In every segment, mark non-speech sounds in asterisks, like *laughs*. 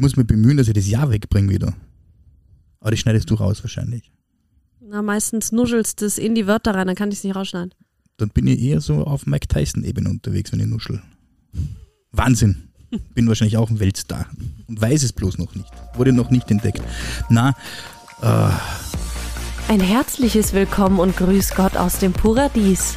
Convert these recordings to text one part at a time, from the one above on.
muss mich bemühen, dass ich das Jahr wegbringe wieder. Aber das schneidest du raus wahrscheinlich. Na, meistens nuschelst du es in die Wörter rein, dann kann ich es nicht rausschneiden. Dann bin ich eher so auf Mike Tyson-Ebene unterwegs, wenn ich nuschel. Wahnsinn. Bin wahrscheinlich auch ein Weltstar. Und weiß es bloß noch nicht. Wurde noch nicht entdeckt. Na, äh, Ein herzliches Willkommen und Grüß Gott aus dem Paradies.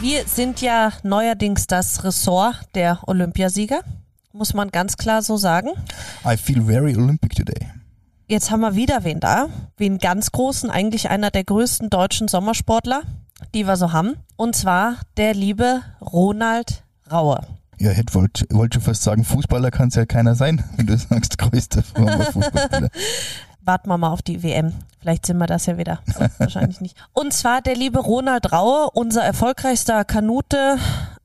wir sind ja neuerdings das Ressort der Olympiasieger, muss man ganz klar so sagen. I feel very Olympic today. Jetzt haben wir wieder wen da, wen ganz großen, eigentlich einer der größten deutschen Sommersportler, die wir so haben. Und zwar der liebe Ronald Raue. Ja, hätte wollte wollt schon fast sagen, Fußballer kann es ja keiner sein, *laughs* wenn du sagst, größter *laughs* Fußballspieler. Warten wir mal auf die WM. Vielleicht sind wir das ja wieder. Wahrscheinlich nicht. Und zwar der liebe Ronald Raue, unser erfolgreichster Kanute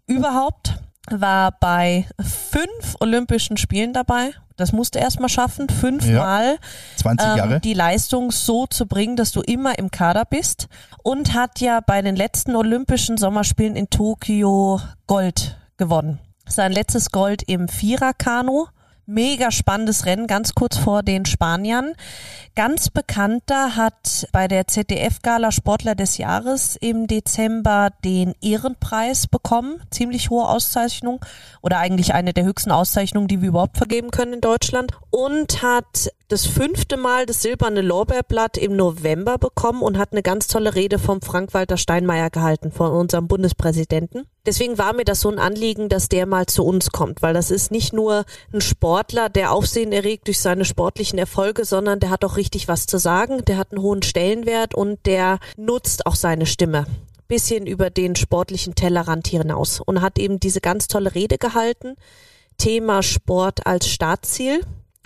überhaupt, war bei fünf Olympischen Spielen dabei. Das musste er erstmal schaffen, fünfmal 20 Jahre. ähm, die Leistung so zu bringen, dass du immer im Kader bist. Und hat ja bei den letzten Olympischen Sommerspielen in Tokio Gold gewonnen. Sein letztes Gold im Viererkanu. Mega spannendes Rennen, ganz kurz vor den Spaniern. Ganz bekannter hat bei der ZDF-Gala Sportler des Jahres im Dezember den Ehrenpreis bekommen. Ziemlich hohe Auszeichnung oder eigentlich eine der höchsten Auszeichnungen, die wir überhaupt vergeben können in Deutschland. Und hat das fünfte Mal das silberne Lorbeerblatt im November bekommen und hat eine ganz tolle Rede vom Frank-Walter Steinmeier gehalten, von unserem Bundespräsidenten. Deswegen war mir das so ein Anliegen, dass der mal zu uns kommt, weil das ist nicht nur ein Sportler, der Aufsehen erregt durch seine sportlichen Erfolge, sondern der hat auch richtig was zu sagen, der hat einen hohen Stellenwert und der nutzt auch seine Stimme bisschen über den sportlichen Tellerrand hinaus und hat eben diese ganz tolle Rede gehalten. Thema Sport als Startziel.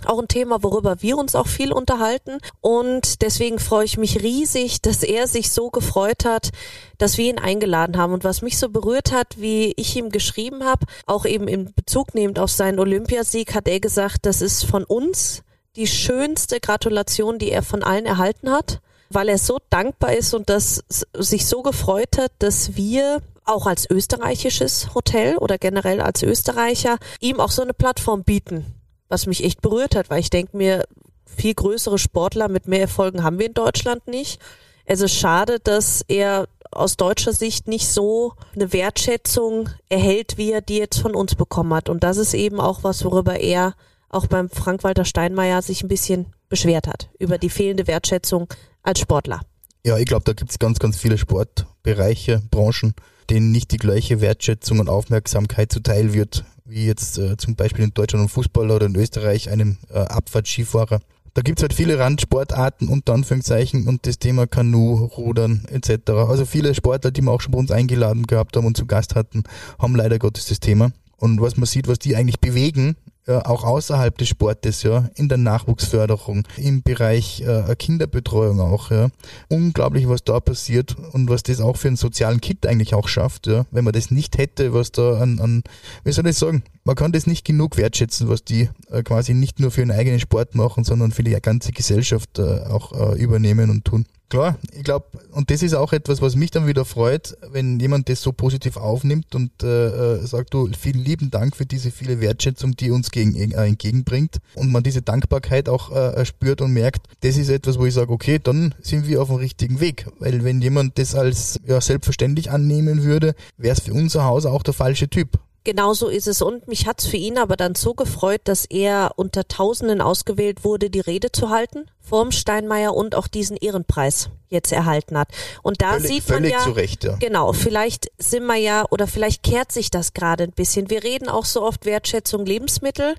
Auch ein Thema, worüber wir uns auch viel unterhalten. Und deswegen freue ich mich riesig, dass er sich so gefreut hat, dass wir ihn eingeladen haben. Und was mich so berührt hat, wie ich ihm geschrieben habe, auch eben in Bezug nehmend auf seinen Olympiasieg, hat er gesagt, das ist von uns die schönste Gratulation, die er von allen erhalten hat, weil er so dankbar ist und das sich so gefreut hat, dass wir auch als österreichisches Hotel oder generell als Österreicher ihm auch so eine Plattform bieten, was mich echt berührt hat, weil ich denke mir, viel größere Sportler mit mehr Erfolgen haben wir in Deutschland nicht. Es ist schade, dass er aus deutscher Sicht nicht so eine Wertschätzung erhält, wie er die jetzt von uns bekommen hat. Und das ist eben auch was, worüber er auch beim Frank-Walter Steinmeier sich ein bisschen beschwert hat, über die fehlende Wertschätzung als Sportler. Ja, ich glaube, da gibt es ganz, ganz viele Sportbereiche, Branchen, denen nicht die gleiche Wertschätzung und Aufmerksamkeit zuteil wird, wie jetzt äh, zum Beispiel in Deutschland einem Fußballer oder in Österreich einem äh, Abfahrtskifahrer. Da gibt's halt viele Randsportarten unter Anführungszeichen und das Thema Kanu, Rudern etc. Also viele Sportler, die wir auch schon bei uns eingeladen gehabt haben und zu Gast hatten, haben leider Gottes das Thema. Und was man sieht, was die eigentlich bewegen, ja, auch außerhalb des Sportes, ja, in der Nachwuchsförderung, im Bereich äh, Kinderbetreuung auch, ja. Unglaublich, was da passiert und was das auch für einen sozialen Kit eigentlich auch schafft, ja. Wenn man das nicht hätte, was da an, an wie soll ich sagen, man kann das nicht genug wertschätzen, was die äh, quasi nicht nur für einen eigenen Sport machen, sondern für die ganze Gesellschaft äh, auch äh, übernehmen und tun. Klar, ich glaube, und das ist auch etwas, was mich dann wieder freut, wenn jemand das so positiv aufnimmt und äh, äh, sagt, du, vielen lieben Dank für diese viele Wertschätzung, die uns gegen, äh, entgegenbringt und man diese Dankbarkeit auch äh, spürt und merkt, das ist etwas, wo ich sage, okay, dann sind wir auf dem richtigen Weg, weil wenn jemand das als ja, selbstverständlich annehmen würde, wäre es für unser Haus auch der falsche Typ. Genau so ist es. Und mich hat's für ihn aber dann so gefreut, dass er unter Tausenden ausgewählt wurde, die Rede zu halten vorm Steinmeier und auch diesen Ehrenpreis jetzt erhalten hat. Und da Völlig- sieht man völlig ja, zu Recht, ja. genau, vielleicht sind wir ja oder vielleicht kehrt sich das gerade ein bisschen. Wir reden auch so oft Wertschätzung Lebensmittel.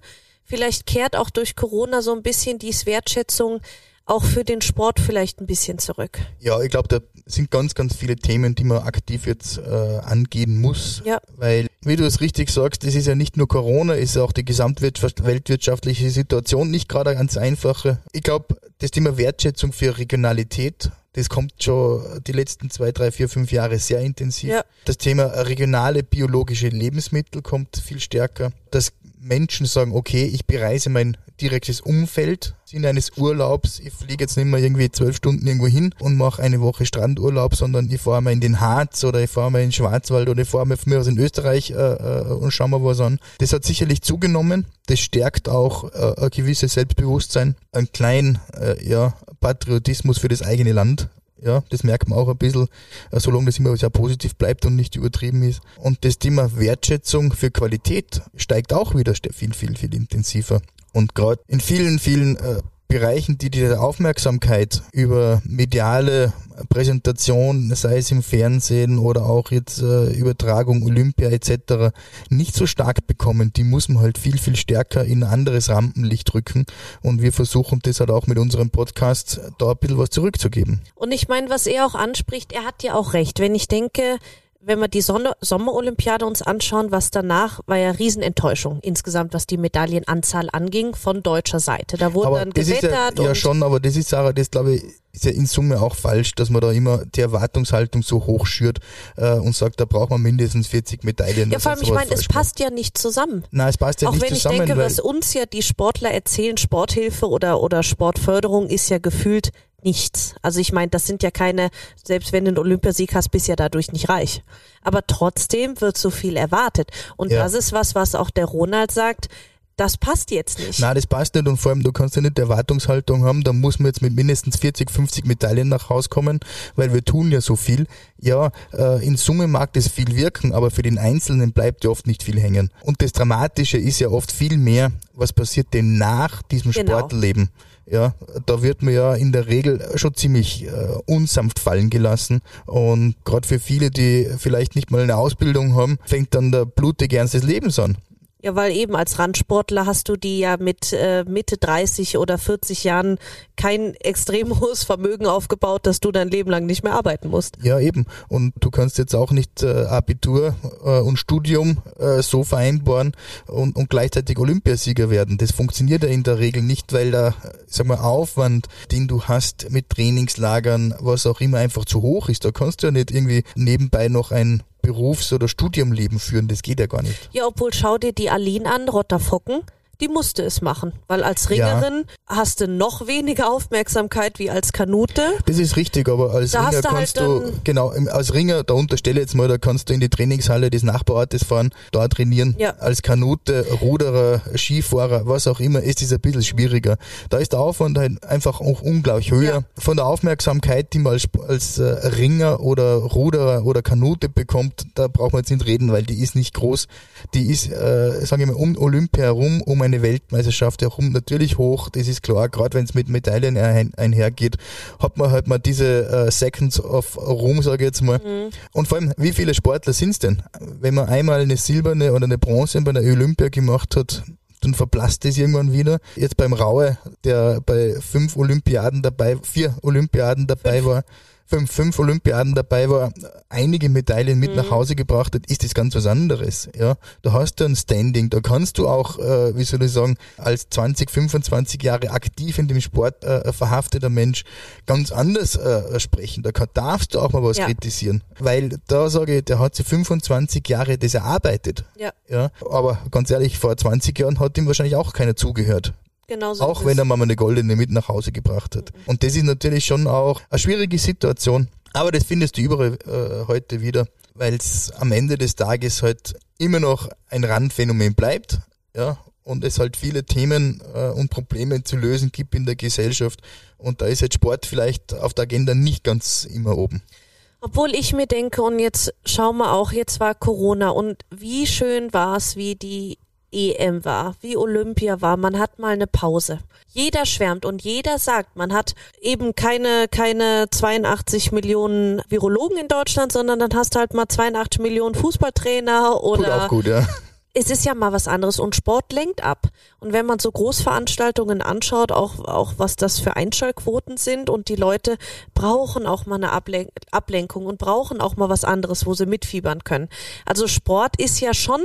Vielleicht kehrt auch durch Corona so ein bisschen dies Wertschätzung auch für den Sport vielleicht ein bisschen zurück. Ja, ich glaube, sind ganz, ganz viele Themen, die man aktiv jetzt äh, angehen muss. Ja. Weil, wie du es richtig sagst, es ist ja nicht nur Corona, es ist auch die gesamtweltwirtschaftliche Situation nicht gerade ganz einfache. Ich glaube, das Thema Wertschätzung für Regionalität, das kommt schon die letzten zwei, drei, vier, fünf Jahre sehr intensiv. Ja. Das Thema regionale biologische Lebensmittel kommt viel stärker. Das Menschen sagen, okay, ich bereise mein direktes Umfeld Sinne eines Urlaubs. Ich fliege jetzt nicht mehr irgendwie zwölf Stunden irgendwo hin und mache eine Woche Strandurlaub, sondern ich fahre mal in den Harz oder ich fahre mal in den Schwarzwald oder ich fahre mal von mir aus in Österreich äh, äh, und schauen wir was an. Das hat sicherlich zugenommen. Das stärkt auch äh, ein gewisses Selbstbewusstsein, ein kleinen äh, ja, Patriotismus für das eigene Land. Ja, das merkt man auch ein bisschen, äh, solange das immer sehr positiv bleibt und nicht übertrieben ist. Und das Thema Wertschätzung für Qualität steigt auch wieder viel, viel, viel intensiver. Und gerade in vielen, vielen äh, Bereichen, die diese Aufmerksamkeit über mediale Präsentation, sei es im Fernsehen oder auch jetzt äh, Übertragung Olympia etc., nicht so stark bekommen, die muss man halt viel, viel stärker in ein anderes Rampenlicht rücken. Und wir versuchen das halt auch mit unserem Podcast da ein bisschen was zurückzugeben. Und ich meine, was er auch anspricht, er hat ja auch recht. Wenn ich denke, wenn wir die Sonne Sommerolympiade uns anschauen, was danach war ja Riesenenttäuschung insgesamt, was die Medaillenanzahl anging von deutscher Seite. Da wurde aber dann das ist gewettert. ja, ja schon, aber das ist Sarah, das glaube ich, ist ja in Summe auch falsch, dass man da immer die Erwartungshaltung so hoch schürt äh, und sagt, da braucht man mindestens 40 Medaillen. ja, vor allem, ich meine, es passt ja nicht zusammen. Nein, es passt ja Auch nicht wenn ich zusammen, denke, was uns ja die Sportler erzählen, Sporthilfe oder, oder Sportförderung ist ja gefühlt nichts. Also ich meine, das sind ja keine, selbst wenn du einen Olympiasieg hast, bist ja dadurch nicht reich. Aber trotzdem wird so viel erwartet. Und Ja. das ist was, was auch der Ronald sagt, das passt jetzt nicht. Nein, das passt nicht und vor allem, du kannst ja nicht die Erwartungshaltung haben, da muss man jetzt mit mindestens 40, 50 Medaillen nach Hause kommen, weil wir tun ja so viel. Ja, äh, in Summe mag das viel wirken, aber für den Einzelnen bleibt ja oft nicht viel hängen. Und das Dramatische ist ja oft viel mehr, was passiert denn nach diesem Genau. Sportleben. Ja, da wird man ja in der Regel schon ziemlich äh, unsanft fallen gelassen. Und gerade für viele, die vielleicht nicht mal eine Ausbildung haben, fängt dann der blutige Ernst des Lebens an. Ja, weil eben als Randsportler hast du die ja mit äh, Mitte 30 oder 40 Jahren kein extrem *laughs* hohes Vermögen aufgebaut, dass du dein Leben lang nicht mehr arbeiten musst. Ja, eben. Und du kannst jetzt auch nicht äh, Abitur äh, und Studium äh, so vereinbaren und, und gleichzeitig Olympiasieger werden. Das funktioniert ja in der Regel nicht, weil der, sag mal, Aufwand, den du hast mit Trainingslagern, was auch immer, einfach zu hoch ist. Da kannst du ja nicht irgendwie nebenbei noch ein Berufs- oder Studiumleben führen. Das geht ja gar nicht. Ja, obwohl schau dir die Aline an, Rotterfocken, die musste es machen, weil als Ja. Ringerin hast du noch weniger Aufmerksamkeit wie als Kanute. Das ist richtig, aber als Da Ringer du halt kannst du, dann- genau, als Ringer, da unterstelle jetzt mal, da kannst du in die Trainingshalle des Nachbarortes fahren, da trainieren. Ja. Als Kanute, Ruderer, Skifahrer, was auch immer, ist es ein bisschen schwieriger. Da ist der Aufwand halt einfach auch ungleich höher. Ja. Von der Aufmerksamkeit, die man als, als äh, Ringer oder Ruderer oder Kanute bekommt, da braucht man jetzt nicht reden, weil die ist nicht groß. Die ist, äh, sagen wir mal, um Olympia herum, um eine Weltmeisterschaft herum natürlich hoch, das ist klar, gerade wenn es mit Medaillen ein, einhergeht, hat man halt mal diese äh, Seconds of Ruhm, sage ich jetzt mal. Und vor allem, wie viele Sportler sind's denn? Wenn man einmal eine silberne oder eine Bronze bei der Olympia gemacht hat, dann verblasst es irgendwann wieder. Jetzt beim Raue, der bei fünf Olympiaden dabei, vier Olympiaden dabei war, fünf, fünf Olympiaden dabei war, einige Medaillen mit nach Hause gebracht hat, ist das ganz was anderes. Ja, da hast du ein Standing, da kannst du auch, äh, wie soll ich sagen, als 20, 25 Jahre aktiv in dem Sport äh, verhafteter Mensch ganz anders äh, sprechen. Da kann, darfst du auch mal was Ja. kritisieren, weil da sage ich, der hat sich 25 Jahre das erarbeitet. Ja, Ja, aber ganz ehrlich, vor 20 Jahren hat ihm wahrscheinlich auch keiner zugehört. Genau so. Auch wenn er mal eine goldene mit nach Hause gebracht hat. Und das ist natürlich schon auch eine schwierige Situation. Aber das findest du überall äh, heute wieder, weil es am Ende des Tages halt immer noch ein Randphänomen bleibt. Ja, und es halt viele Themen äh, und Probleme zu lösen gibt in der Gesellschaft. Und da ist jetzt Sport vielleicht auf der Agenda nicht ganz immer oben. Obwohl ich mir denke, und jetzt schauen wir auch, jetzt war Corona und wie schön war es, wie die EM war, wie Olympia war. Man hat mal eine Pause. Jeder schwärmt und jeder sagt, man hat eben keine, keine 82 Millionen Virologen in Deutschland, sondern dann hast du halt mal 82 Millionen Fußballtrainer oder gut, ja. es ist ja mal was anderes und Sport lenkt ab. Und wenn man so Großveranstaltungen anschaut, auch, auch was das für Einschaltquoten sind und die Leute brauchen auch mal eine Ablen Ablenkung und brauchen auch mal was anderes, wo sie mitfiebern können. Also Sport ist ja schon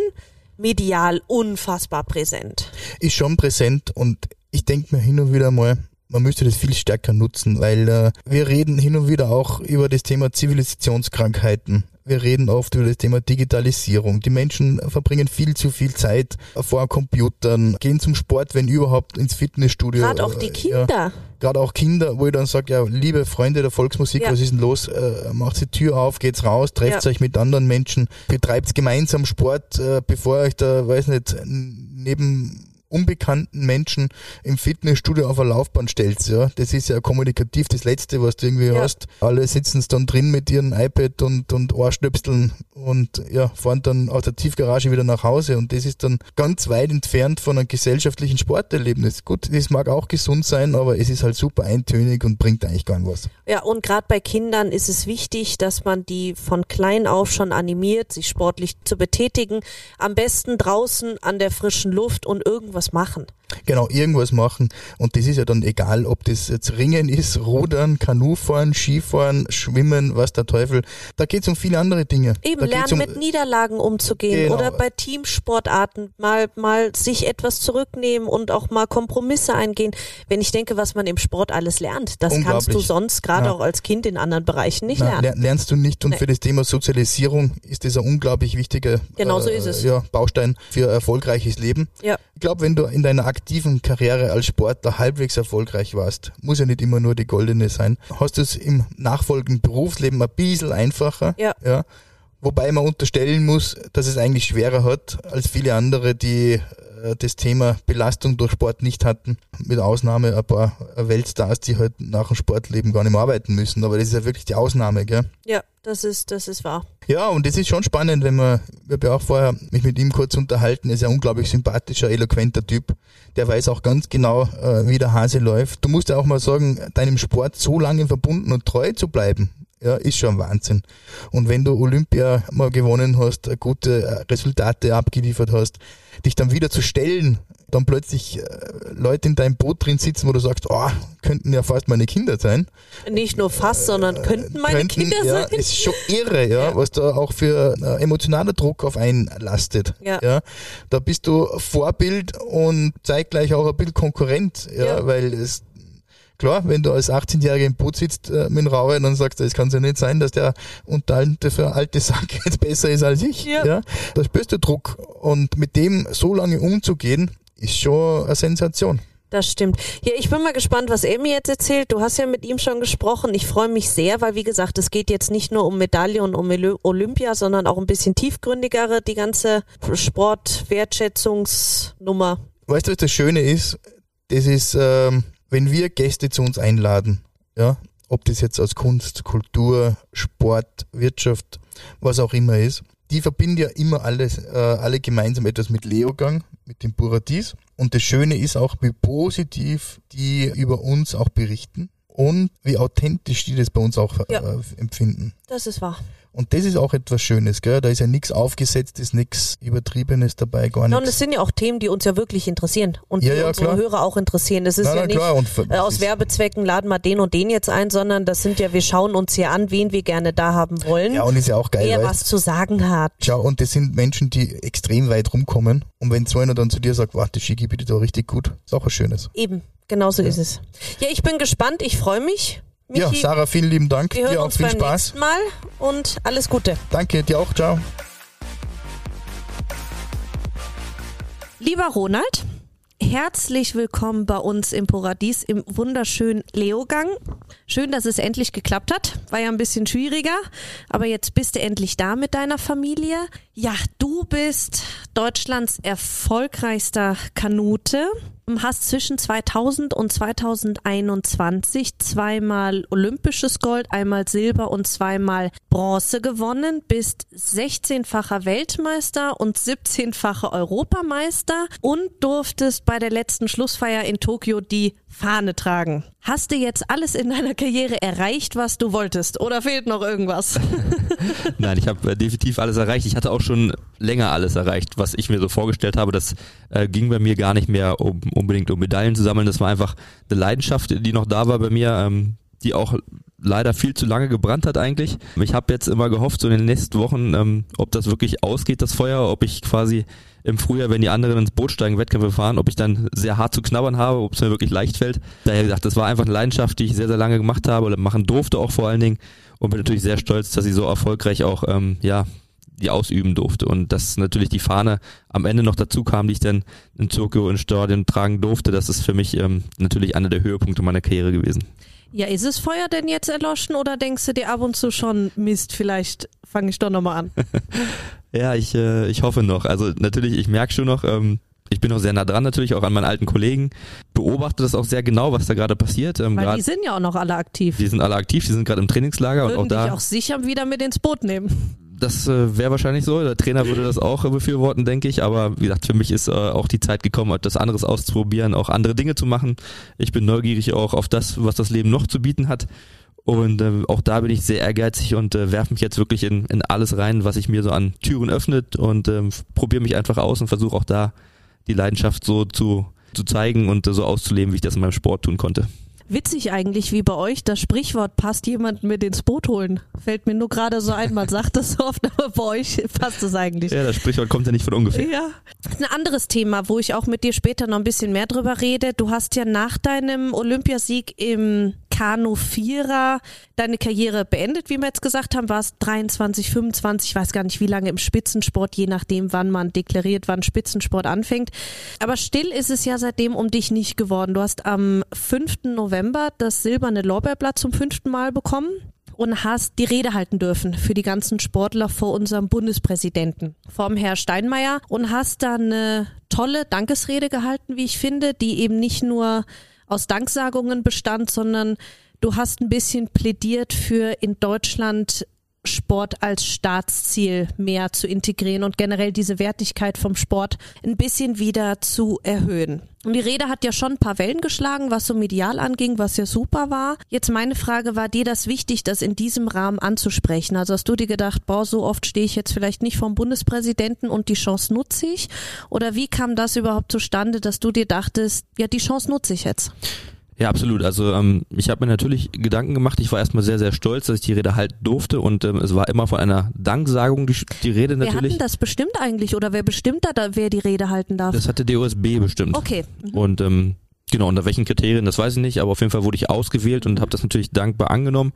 medial unfassbar präsent. Ist schon präsent und ich denke mir hin und wieder mal, man müsste das viel stärker nutzen, weil äh, wir reden hin und wieder auch über das Thema Zivilisationskrankheiten. Wir reden oft über das Thema Digitalisierung. Die Menschen verbringen viel zu viel Zeit vor Computern, gehen zum Sport, wenn überhaupt, ins Fitnessstudio. Gerade auch die Kinder. Ja, Gerade auch Kinder, wo ich dann sage, ja, liebe Freunde der Volksmusik, ja. was ist denn los? Äh, macht die Tür auf, geht's raus, trefft ja. euch mit anderen Menschen, betreibt gemeinsam Sport, äh, bevor euch da, weiß nicht, neben unbekannten Menschen im Fitnessstudio auf eine Laufbahn stellst, ja. Das ist ja kommunikativ das Letzte, was du irgendwie ja. hast. Alle sitzen dann drin mit ihrem iPad und, und Ohrstöpseln und ja, fahren dann aus der Tiefgarage wieder nach Hause und das ist dann ganz weit entfernt von einem gesellschaftlichen Sporterlebnis. Gut, das mag auch gesund sein, aber es ist halt super eintönig und bringt eigentlich gar nicht was. Ja, und gerade bei Kindern ist es wichtig, dass man die von klein auf schon animiert, sich sportlich zu betätigen. Am besten draußen an der frischen Luft und irgendwas machen. Genau, irgendwas machen. Und das ist ja dann egal, ob das jetzt Ringen ist, Rudern, Kanufahren, Skifahren, Schwimmen, was der Teufel. Da geht es um viele andere Dinge. Eben, da lernen um, mit Niederlagen umzugehen genau. oder bei Teamsportarten mal, mal sich etwas zurücknehmen und auch mal Kompromisse eingehen. Wenn ich denke, was man im Sport alles lernt, das kannst du sonst gerade ja. auch als Kind in anderen Bereichen nicht Na, lernen. Lernst du nicht. Und nee. für das Thema Sozialisierung ist das ein unglaublich wichtiger genau so ist es. Ja, Baustein für erfolgreiches Leben. Ja. Ich glaube, wenn du in deiner aktiven Karriere als Sportler halbwegs erfolgreich warst, muss ja nicht immer nur die goldene sein, hast du es im nachfolgenden Berufsleben ein bisschen einfacher. Ja. ja. Wobei man unterstellen muss, dass es eigentlich schwerer hat als viele andere, die das Thema Belastung durch Sport nicht hatten. Mit Ausnahme ein paar Weltstars, die halt nach dem Sportleben gar nicht mehr arbeiten müssen. Aber das ist ja wirklich die Ausnahme, gell? Ja, das ist, das ist wahr. Ja, und das ist schon spannend, wenn man, ich habe ja auch vorher mich mit ihm kurz unterhalten, er ist ja ein unglaublich sympathischer, eloquenter Typ. Der weiß auch ganz genau, äh, wie der Hase läuft. Du musst ja auch mal sagen, deinem Sport so lange verbunden und treu zu bleiben, ja, ist schon Wahnsinn. Und wenn du Olympia mal gewonnen hast, gute äh, Resultate abgeliefert hast, dich dann wieder zu stellen dann plötzlich äh, Leute in deinem Boot drin sitzen, wo du sagst, oh, könnten ja fast meine Kinder sein. Nicht nur fast, sondern könnten meine könnten, Kinder ja, sein. Ist schon irre, ja, ja, was da auch für äh, emotionaler Druck auf einen lastet. Ja. ja. Da bist du Vorbild und zeitgleich auch ein bisschen Konkurrent, ja, ja. weil es Klar, wenn du als 18-Jähriger im Boot sitzt äh, mit Raue, dann sagst du, es kann ja nicht sein, dass der unteralte für alte Sack jetzt besser ist als ich. Ja. ja. Da spürst du Druck. Und mit dem so lange umzugehen, ist schon eine Sensation. Das stimmt. Ja, ich bin mal gespannt, was er mir jetzt erzählt. Du hast ja mit ihm schon gesprochen. Ich freue mich sehr, weil wie gesagt, es geht jetzt nicht nur um Medaille und um Olympia, sondern auch ein bisschen tiefgründigere, die ganze Sportwertschätzungsnummer. Weißt du, was das Schöne ist? Das ist, ähm, wenn wir Gäste zu uns einladen, ja, ob das jetzt aus Kunst, Kultur, Sport, Wirtschaft, was auch immer ist, die verbinden ja immer alles, äh, alle gemeinsam etwas mit Leogang, mit dem Paradies. Und das Schöne ist auch, wie positiv die über uns auch berichten und wie authentisch die das bei uns auch ja. äh, empfinden. Das ist wahr. Und das ist auch etwas Schönes, gell? Da ist ja nichts Aufgesetztes, nichts Übertriebenes dabei, gar nichts. Ja, und es sind ja auch Themen, die uns ja wirklich interessieren und ja, die ja, unsere klar. Hörer auch interessieren. Das ist na, ja nicht und, äh, aus Werbezwecken laden wir den und den jetzt ein, sondern das sind ja, wir schauen uns hier an, wen wir gerne da haben wollen. Ja, und ist ja auch geil. Wer was zu sagen hat. Schau, und das sind Menschen, die extrem weit rumkommen. Und wenn so einer dann zu dir sagt, warte, Skigebiete da richtig gut, ist auch was Schönes. Eben, genau so ja. ist es. Ja, ich bin gespannt, ich freue mich. Michi, ja, Sarah, vielen lieben Dank. Wir hören dir auch uns viel beim Spaß. Nächsten Mal und alles Gute. Danke, dir auch. Ciao. Lieber Ronald, herzlich willkommen bei uns im Paradies im wunderschönen Leogang. Schön, dass es endlich geklappt hat. War ja ein bisschen schwieriger, aber jetzt bist du endlich da mit deiner Familie. Ja, du bist Deutschlands erfolgreichster Kanute hast zwischen 2000 und 2021 zweimal olympisches Gold, einmal Silber und zweimal Bronze gewonnen, bist 16-facher Weltmeister und 17-facher Europameister und durftest bei der letzten Schlussfeier in Tokio die Fahne tragen. Hast du jetzt alles in deiner Karriere erreicht, was du wolltest? Oder fehlt noch irgendwas? *laughs* Nein, ich habe äh, definitiv alles erreicht. Ich hatte auch schon länger alles erreicht, was ich mir so vorgestellt habe. Das äh, ging bei mir gar nicht mehr um unbedingt um Medaillen zu sammeln. Das war einfach eine Leidenschaft, die noch da war bei mir, ähm, die auch leider viel zu lange gebrannt hat eigentlich. Ich habe jetzt immer gehofft, so in den nächsten Wochen, ähm, ob das wirklich ausgeht, das Feuer, ob ich quasi im Frühjahr, wenn die anderen ins Boot steigen, Wettkämpfe fahren, ob ich dann sehr hart zu knabbern habe, ob es mir wirklich leicht fällt. Daher gesagt, das war einfach eine Leidenschaft, die ich sehr, sehr lange gemacht habe oder machen durfte auch vor allen Dingen und bin natürlich sehr stolz, dass ich so erfolgreich auch, ähm, ja, die ausüben durfte und dass natürlich die Fahne am Ende noch dazu kam, die ich dann in Tokio in Stadion tragen durfte, das ist für mich ähm, natürlich einer der Höhepunkte meiner Karriere gewesen. Ja, ist das Feuer denn jetzt erloschen oder denkst du dir ab und zu schon, Mist, vielleicht fange ich doch nochmal an? *laughs* ja, ich, äh, ich hoffe noch. Also natürlich, ich merke schon noch, ähm, ich bin auch sehr nah dran natürlich, auch an meinen alten Kollegen, beobachte das auch sehr genau, was da gerade passiert. Ähm, Weil die sind ja auch noch alle aktiv. Die sind alle aktiv, die sind gerade im Trainingslager Würden und auch da. dich auch sicher wieder mit ins Boot nehmen das äh, wäre wahrscheinlich so. Der Trainer würde das auch äh, befürworten, denke ich. Aber wie gesagt, für mich ist äh, auch die Zeit gekommen, etwas anderes auszuprobieren, auch andere Dinge zu machen. Ich bin neugierig auch auf das, was das Leben noch zu bieten hat. Und äh, auch da bin ich sehr ehrgeizig und äh, werfe mich jetzt wirklich in, in alles rein, was sich mir so an Türen öffnet und äh, probiere mich einfach aus und versuche auch da die Leidenschaft so zu, zu zeigen und äh, so auszuleben, wie ich das in meinem Sport tun konnte. Witzig eigentlich, wie bei euch das Sprichwort passt jemanden mit ins Boot holen. Fällt mir nur gerade so ein, man sagt das so oft, *laughs* aber bei euch passt das eigentlich. Ja, das Sprichwort kommt ja nicht von ungefähr. Ja. Ein anderes Thema, wo ich auch mit dir später noch ein bisschen mehr drüber rede. Du hast ja nach deinem Olympiasieg im Kanu-Vierer deine Karriere beendet, wie wir jetzt gesagt haben, warst 23, 25, ich weiß gar nicht wie lange im Spitzensport, je nachdem, wann man deklariert, wann Spitzensport anfängt. Aber still ist es ja seitdem um dich nicht geworden. Du hast am 5. November das silberne Lorbeerblatt zum fünften Mal bekommen und hast die Rede halten dürfen für die ganzen Sportler vor unserem Bundespräsidenten, vom Herr Steinmeier und hast dann eine tolle Dankesrede gehalten, wie ich finde, die eben nicht nur aus Danksagungen bestand, sondern du hast ein bisschen plädiert für in Deutschland Sport als Staatsziel mehr zu integrieren und generell diese Wertigkeit vom Sport ein bisschen wieder zu erhöhen. Und die Rede hat ja schon ein paar Wellen geschlagen, was so medial anging, was ja super war. Jetzt meine Frage, war dir das wichtig, das in diesem Rahmen anzusprechen? Also hast du dir gedacht, boah, so oft stehe ich jetzt vielleicht nicht vom Bundespräsidenten und die Chance nutze ich? Oder wie kam das überhaupt zustande, dass du dir dachtest, ja, die Chance nutze ich jetzt? Ja, absolut. Also ähm, ich habe mir natürlich Gedanken gemacht. Ich war erstmal sehr, sehr stolz, dass ich die Rede halten durfte und ähm, es war immer von einer Danksagung die, die Rede natürlich. Wer hat das bestimmt eigentlich oder wer bestimmt da, wer die Rede halten darf? Das hatte DOSB bestimmt. Okay. Mhm. Und ähm, genau, unter welchen Kriterien, das weiß ich nicht, aber auf jeden Fall wurde ich ausgewählt und habe das natürlich dankbar angenommen.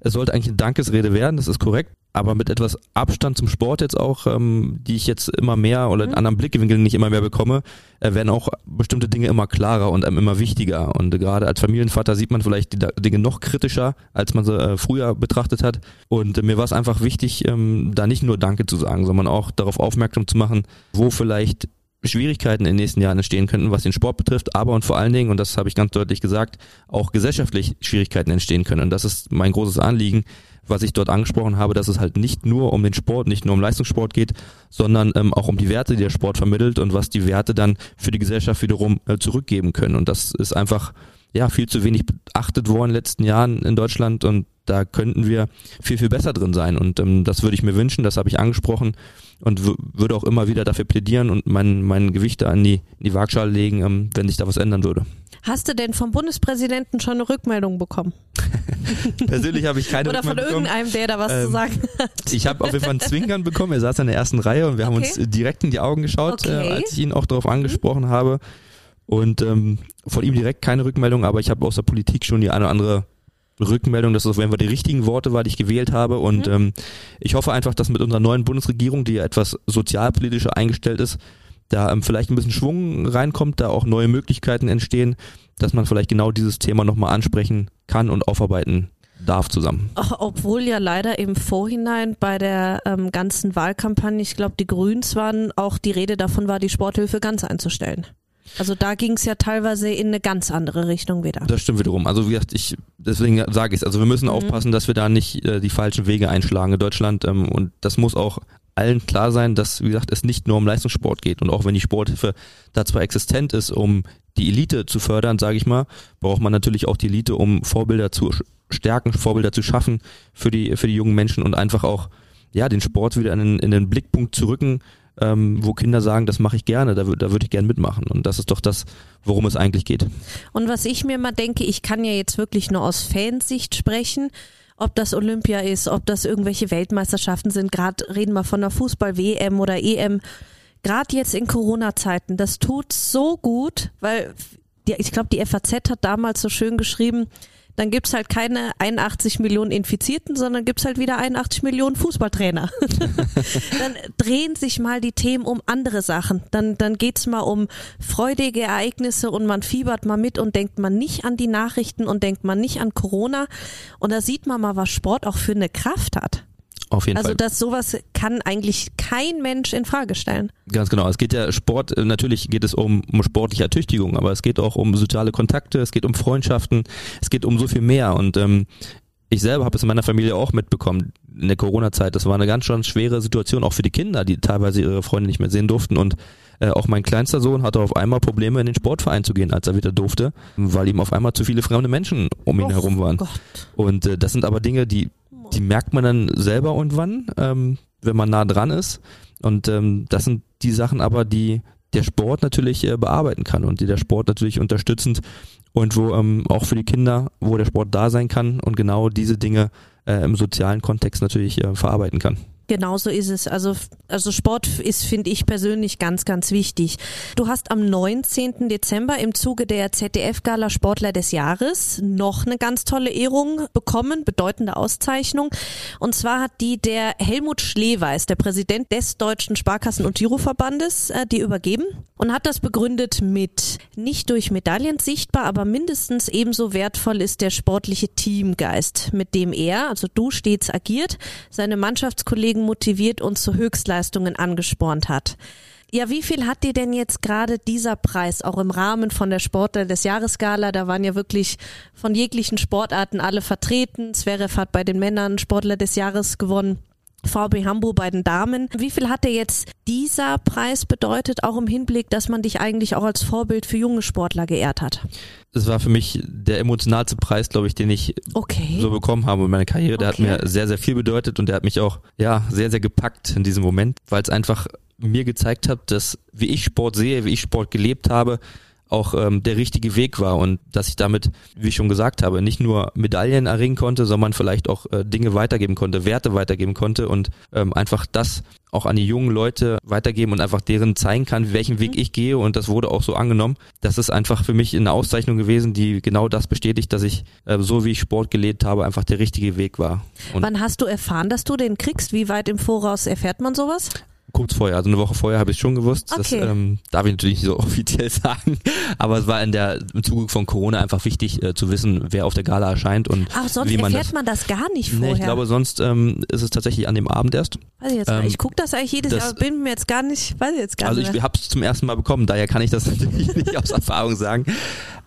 Es sollte eigentlich eine Dankesrede werden, das ist korrekt aber mit etwas Abstand zum Sport jetzt auch, ähm, die ich jetzt immer mehr oder in mhm. anderen Blickwinkeln nicht immer mehr bekomme, äh, werden auch bestimmte Dinge immer klarer und einem immer wichtiger. Und äh, gerade als Familienvater sieht man vielleicht die Dinge noch kritischer, als man sie äh, früher betrachtet hat. Und äh, mir war es einfach wichtig, ähm, da nicht nur Danke zu sagen, sondern auch darauf aufmerksam zu machen, wo vielleicht Schwierigkeiten in den nächsten Jahren entstehen könnten, was den Sport betrifft, aber und vor allen Dingen, und das habe ich ganz deutlich gesagt, auch gesellschaftlich Schwierigkeiten entstehen können. Und das ist mein großes Anliegen, was ich dort angesprochen habe, dass es halt nicht nur um den Sport, nicht nur um Leistungssport geht, sondern ähm, auch um die Werte, die der Sport vermittelt und was die Werte dann für die Gesellschaft wiederum äh, zurückgeben können. Und das ist einfach ja viel zu wenig beachtet worden in den letzten Jahren in Deutschland und da könnten wir viel, viel besser drin sein. Und ähm, das würde ich mir wünschen, das habe ich angesprochen und würde auch immer wieder dafür plädieren und mein, mein Gewicht da an die, in die Waagschale legen, ähm, wenn sich da was ändern würde. Hast du denn vom Bundespräsidenten schon eine Rückmeldung bekommen? *laughs* Persönlich habe ich keine Oder Rückmeldung von irgendeinem, der da was ähm, zu sagen hat. Ich habe auf jeden Fall einen Zwinkern bekommen. Er saß in der ersten Reihe und wir okay. haben uns direkt in die Augen geschaut, äh, okay. äh, als ich ihn auch darauf angesprochen mhm. habe. Und ähm, von ihm direkt keine Rückmeldung, aber ich habe aus der Politik schon die eine oder andere Rückmeldung, dass das wenn wir die richtigen Worte war, die ich gewählt habe. Und mhm. ähm, ich hoffe einfach, dass mit unserer neuen Bundesregierung, die ja etwas sozialpolitischer eingestellt ist, da ähm, vielleicht ein bisschen Schwung reinkommt, da auch neue Möglichkeiten entstehen, dass man vielleicht genau dieses Thema nochmal ansprechen kann und aufarbeiten darf zusammen. Obwohl ja leider im Vorhinein bei der ähm, ganzen Wahlkampagne, ich glaube, die Grüns waren, auch die Rede davon war, die Sporthilfe ganz einzustellen. Also da ging es ja teilweise in eine ganz andere Richtung wieder. Das stimmt wiederum. Also wie gesagt, ich deswegen sage ich es. Also wir müssen mhm. aufpassen, dass wir da nicht äh, die falschen Wege einschlagen in Deutschland. Ähm, und das muss auch allen klar sein, dass, wie gesagt, es nicht nur um Leistungssport geht. Und auch wenn die Sporthilfe da zwar existent ist, um die Elite zu fördern, sage ich mal, braucht man natürlich auch die Elite, um Vorbilder zu stärken, Vorbilder zu schaffen für die, für die jungen Menschen und einfach auch ja, den Sport wieder in in den Blickpunkt zu rücken, ähm, wo Kinder sagen, das mache ich gerne, da, da würde ich gerne mitmachen. Und das ist doch das, worum es eigentlich geht. Und was ich mir mal denke, ich kann ja jetzt wirklich nur aus Fansicht sprechen, ob das Olympia ist, ob das irgendwelche Weltmeisterschaften sind, gerade reden wir von der Fußball-WM oder EM, gerade jetzt in Corona-Zeiten, das tut so gut, weil die, ich glaube, die FAZ hat damals so schön geschrieben, dann gibt's halt keine 81 Millionen Infizierten, sondern gibt's halt wieder 81 Millionen Fußballtrainer. *laughs* dann drehen sich mal die Themen um andere Sachen. Dann, dann geht's mal um freudige Ereignisse und man fiebert mal mit und denkt man nicht an die Nachrichten und denkt man nicht an Corona. Und da sieht man mal, was Sport auch für eine Kraft hat. Auf jeden also Fall. dass sowas kann eigentlich kein Mensch in Frage stellen. Ganz genau. Es geht ja Sport, äh, natürlich geht es um, um sportliche Ertüchtigung, aber es geht auch um soziale Kontakte, es geht um Freundschaften, es geht um so viel mehr. Und ähm, ich selber habe es in meiner Familie auch mitbekommen in der Corona-Zeit. Das war eine ganz schon schwere Situation, auch für die Kinder, die teilweise ihre Freunde nicht mehr sehen durften. Und äh, auch mein kleinster Sohn hatte auf einmal Probleme, in den Sportverein zu gehen, als er wieder durfte, weil ihm auf einmal zu viele fremde Menschen um ihn Och herum waren. Gott. Und äh, das sind aber Dinge, die die merkt man dann selber irgendwann, ähm, wenn man nah dran ist. Und ähm, das sind die Sachen aber, die der Sport natürlich äh, bearbeiten kann und die der Sport natürlich unterstützend und wo ähm, auch für die Kinder, wo der Sport da sein kann und genau diese Dinge äh, im sozialen Kontext natürlich äh, verarbeiten kann. Genau so ist es. Also, also Sport ist, finde ich persönlich ganz, ganz wichtig. Du hast am 19. Dezember im Zuge der ZDF-Gala Sportler des Jahres noch eine ganz tolle Ehrung bekommen, bedeutende Auszeichnung. Und zwar hat die der Helmut Schleweis, der Präsident des Deutschen Sparkassen- und Giroverbandes, äh, die übergeben und hat das begründet mit nicht durch Medaillen sichtbar, aber mindestens ebenso wertvoll ist der sportliche Teamgeist, mit dem er, also du stets agiert, seine Mannschaftskollegen motiviert und zu Höchstleistungen angespornt hat. Ja, wie viel hat dir denn jetzt gerade dieser Preis auch im Rahmen von der Sportler des Jahresgala? Da waren ja wirklich von jeglichen Sportarten alle vertreten. Zverev hat bei den Männern Sportler des Jahres gewonnen. VB Hamburg bei den Damen. Wie viel hat dir jetzt dieser Preis bedeutet, auch im Hinblick, dass man dich eigentlich auch als Vorbild für junge Sportler geehrt hat? Das war für mich der emotionalste Preis, glaube ich, den ich Okay. so bekommen habe in meiner Karriere. Der Okay. hat mir sehr, sehr viel bedeutet und der hat mich auch, ja, sehr, sehr gepackt in diesem Moment, weil es einfach mir gezeigt hat, dass wie ich Sport sehe, wie ich Sport gelebt habe, auch ähm, der richtige Weg war und dass ich damit, wie ich schon gesagt habe, nicht nur Medaillen erringen konnte, sondern vielleicht auch äh, Dinge weitergeben konnte, Werte weitergeben konnte und ähm, einfach das auch an die jungen Leute weitergeben und einfach deren zeigen kann, welchen Weg ich gehe und das wurde auch so angenommen. Das ist einfach für mich eine Auszeichnung gewesen, die genau das bestätigt, dass ich äh, so wie ich Sport gelebt habe, einfach der richtige Weg war. Und Wann hast du erfahren, dass du den kriegst? Wie weit im Voraus erfährt man sowas? Kurz vorher, also eine Woche vorher habe ich schon gewusst. Das Okay. ähm, darf ich natürlich nicht so *laughs* offiziell sagen, aber es war in der im Zuge von Corona einfach wichtig äh, zu wissen, wer auf der Gala erscheint und Ach, sonst wie man erfährt das. man das gar nicht Nee, vorher. ich glaube, sonst ähm, ist es tatsächlich an dem Abend erst. weiß ich jetzt ähm. Ich gucke das eigentlich jedes das- Jahr, bin mir jetzt gar nicht, weiß ich jetzt gar Also nicht. ich mehr. habe es zum ersten Mal bekommen, daher kann ich das *laughs* natürlich nicht aus Erfahrung sagen.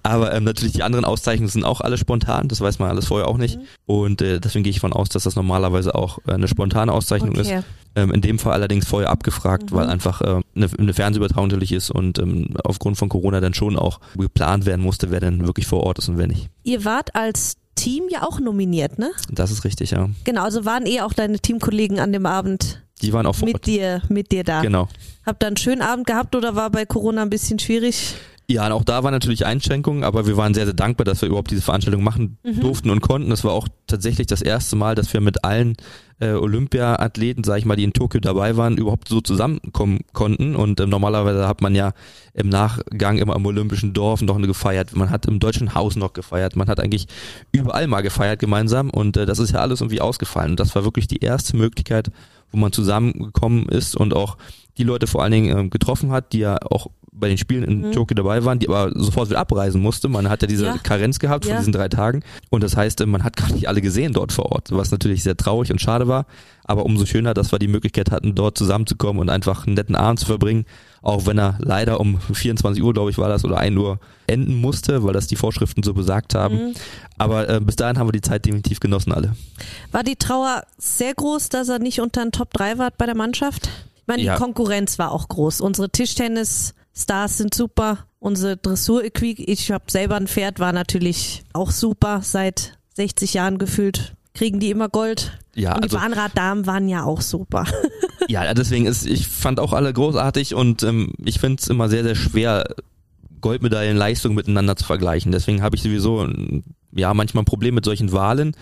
Aber ähm, natürlich die anderen Auszeichnungen sind auch alle spontan, das weiß man alles vorher auch Mhm. nicht. Und äh, deswegen gehe ich von aus, dass das normalerweise auch äh, eine spontane Auszeichnung ist. Okay. Ähm, in dem Fall allerdings vorher abgefragt, Mhm. weil einfach äh, eine, eine Fernsehübertragung natürlich ist und ähm, aufgrund von Corona dann schon auch geplant werden musste, wer denn wirklich vor Ort ist und wer nicht. Ihr wart als Team ja auch nominiert, ne? Das ist richtig, ja. Genau, also waren eh auch deine Teamkollegen an dem Abend Die waren auch vor mit Ort. dir, mit dir da. Genau. Habt ihr einen schönen Abend gehabt oder war bei Corona ein bisschen schwierig? Ja, und auch da waren natürlich Einschränkungen, aber wir waren sehr, sehr dankbar, dass wir überhaupt diese Veranstaltung machen Mhm. durften und konnten. Es war auch tatsächlich das erste Mal, dass wir mit allen äh, Olympia-Athleten, sag ich mal, die in Tokio dabei waren, überhaupt so zusammenkommen konnten. Und ähm, normalerweise hat man ja im Nachgang immer im Olympischen Dorf noch eine gefeiert. Man hat im Deutschen Haus noch gefeiert. Man hat eigentlich überall mal gefeiert gemeinsam. Und äh, das ist ja alles irgendwie ausgefallen. Und das war wirklich die erste Möglichkeit, wo man zusammengekommen ist und auch die Leute vor allen Dingen ähm, getroffen hat, die ja auch bei den Spielen in Mhm. Tokio dabei waren, die aber sofort wieder abreisen musste. Man hat ja diese Ja. Karenz gehabt von Ja. diesen drei Tagen und das heißt, äh, man hat gar nicht alle alle gesehen dort vor Ort, was natürlich sehr traurig und schade war. Aber umso schöner, dass wir die Möglichkeit hatten, dort zusammenzukommen und einfach einen netten Abend zu verbringen. Auch wenn er leider um 24 Uhr, glaube ich, war das, oder 1 Uhr enden musste, weil das die Vorschriften so besagt haben. Mhm. Aber äh, bis dahin haben wir die Zeit definitiv genossen alle. War die Trauer sehr groß, dass er nicht unter den Top 3 war bei der Mannschaft? Ich meine, ja. die Konkurrenz war auch groß. Unsere Tischtennis-Stars sind super. Unsere Dressur-Equipe, ich habe selber ein Pferd, war natürlich auch super. Seit 60 Jahren gefühlt kriegen die immer Gold. Ja, und die also, Bahnraddamen waren ja auch super. *laughs* ja, deswegen ist, ich fand auch alle großartig und ähm, ich finde es immer sehr, sehr schwer, Goldmedaillenleistungen miteinander zu vergleichen. Deswegen habe ich sowieso ja manchmal ein Problem mit solchen Wahlen,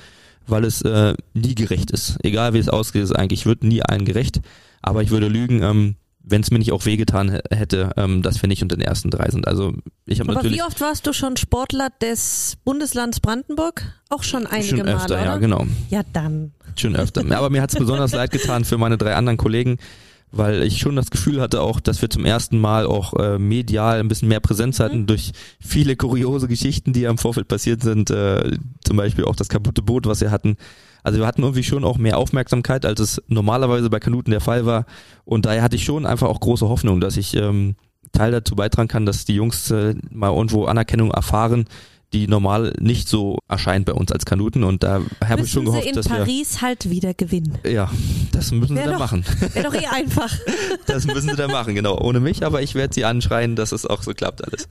weil es äh, nie gerecht ist. Egal wie es ausgeht, ist eigentlich wird nie allen gerecht. Aber ich würde lügen, ähm, wenn es mir nicht auch wehgetan hätte, ähm, dass wir nicht unter den ersten drei sind. Also ich habe natürlich. Aber wie oft warst du schon Sportler des Bundeslands Brandenburg? Auch schon einige schon Male, öfter, oder? ja, genau. Ja, dann. Schon öfter. Aber mir hat es *laughs* besonders leid getan für meine drei anderen Kollegen, weil ich schon das Gefühl hatte auch, dass wir zum ersten Mal auch äh, medial ein bisschen mehr Präsenz hatten mhm. durch viele kuriose Geschichten, die am Vorfeld passiert sind. Äh, zum Beispiel auch das kaputte Boot, was wir hatten. Also wir hatten irgendwie schon auch mehr Aufmerksamkeit, als es normalerweise bei Kanuten der Fall war. Und daher hatte ich schon einfach auch große Hoffnung, dass ich ähm, Teil dazu beitragen kann, dass die Jungs äh, mal irgendwo Anerkennung erfahren, die normal nicht so erscheint bei uns als Kanuten und da habe ich schon gehofft, in dass Paris wir, halt wieder gewinnen. Ja, das müssen wär sie dann machen. Wäre doch eh einfach. *laughs* das müssen sie dann machen, genau. Ohne mich, aber ich werde sie anschreien, dass es auch so klappt alles.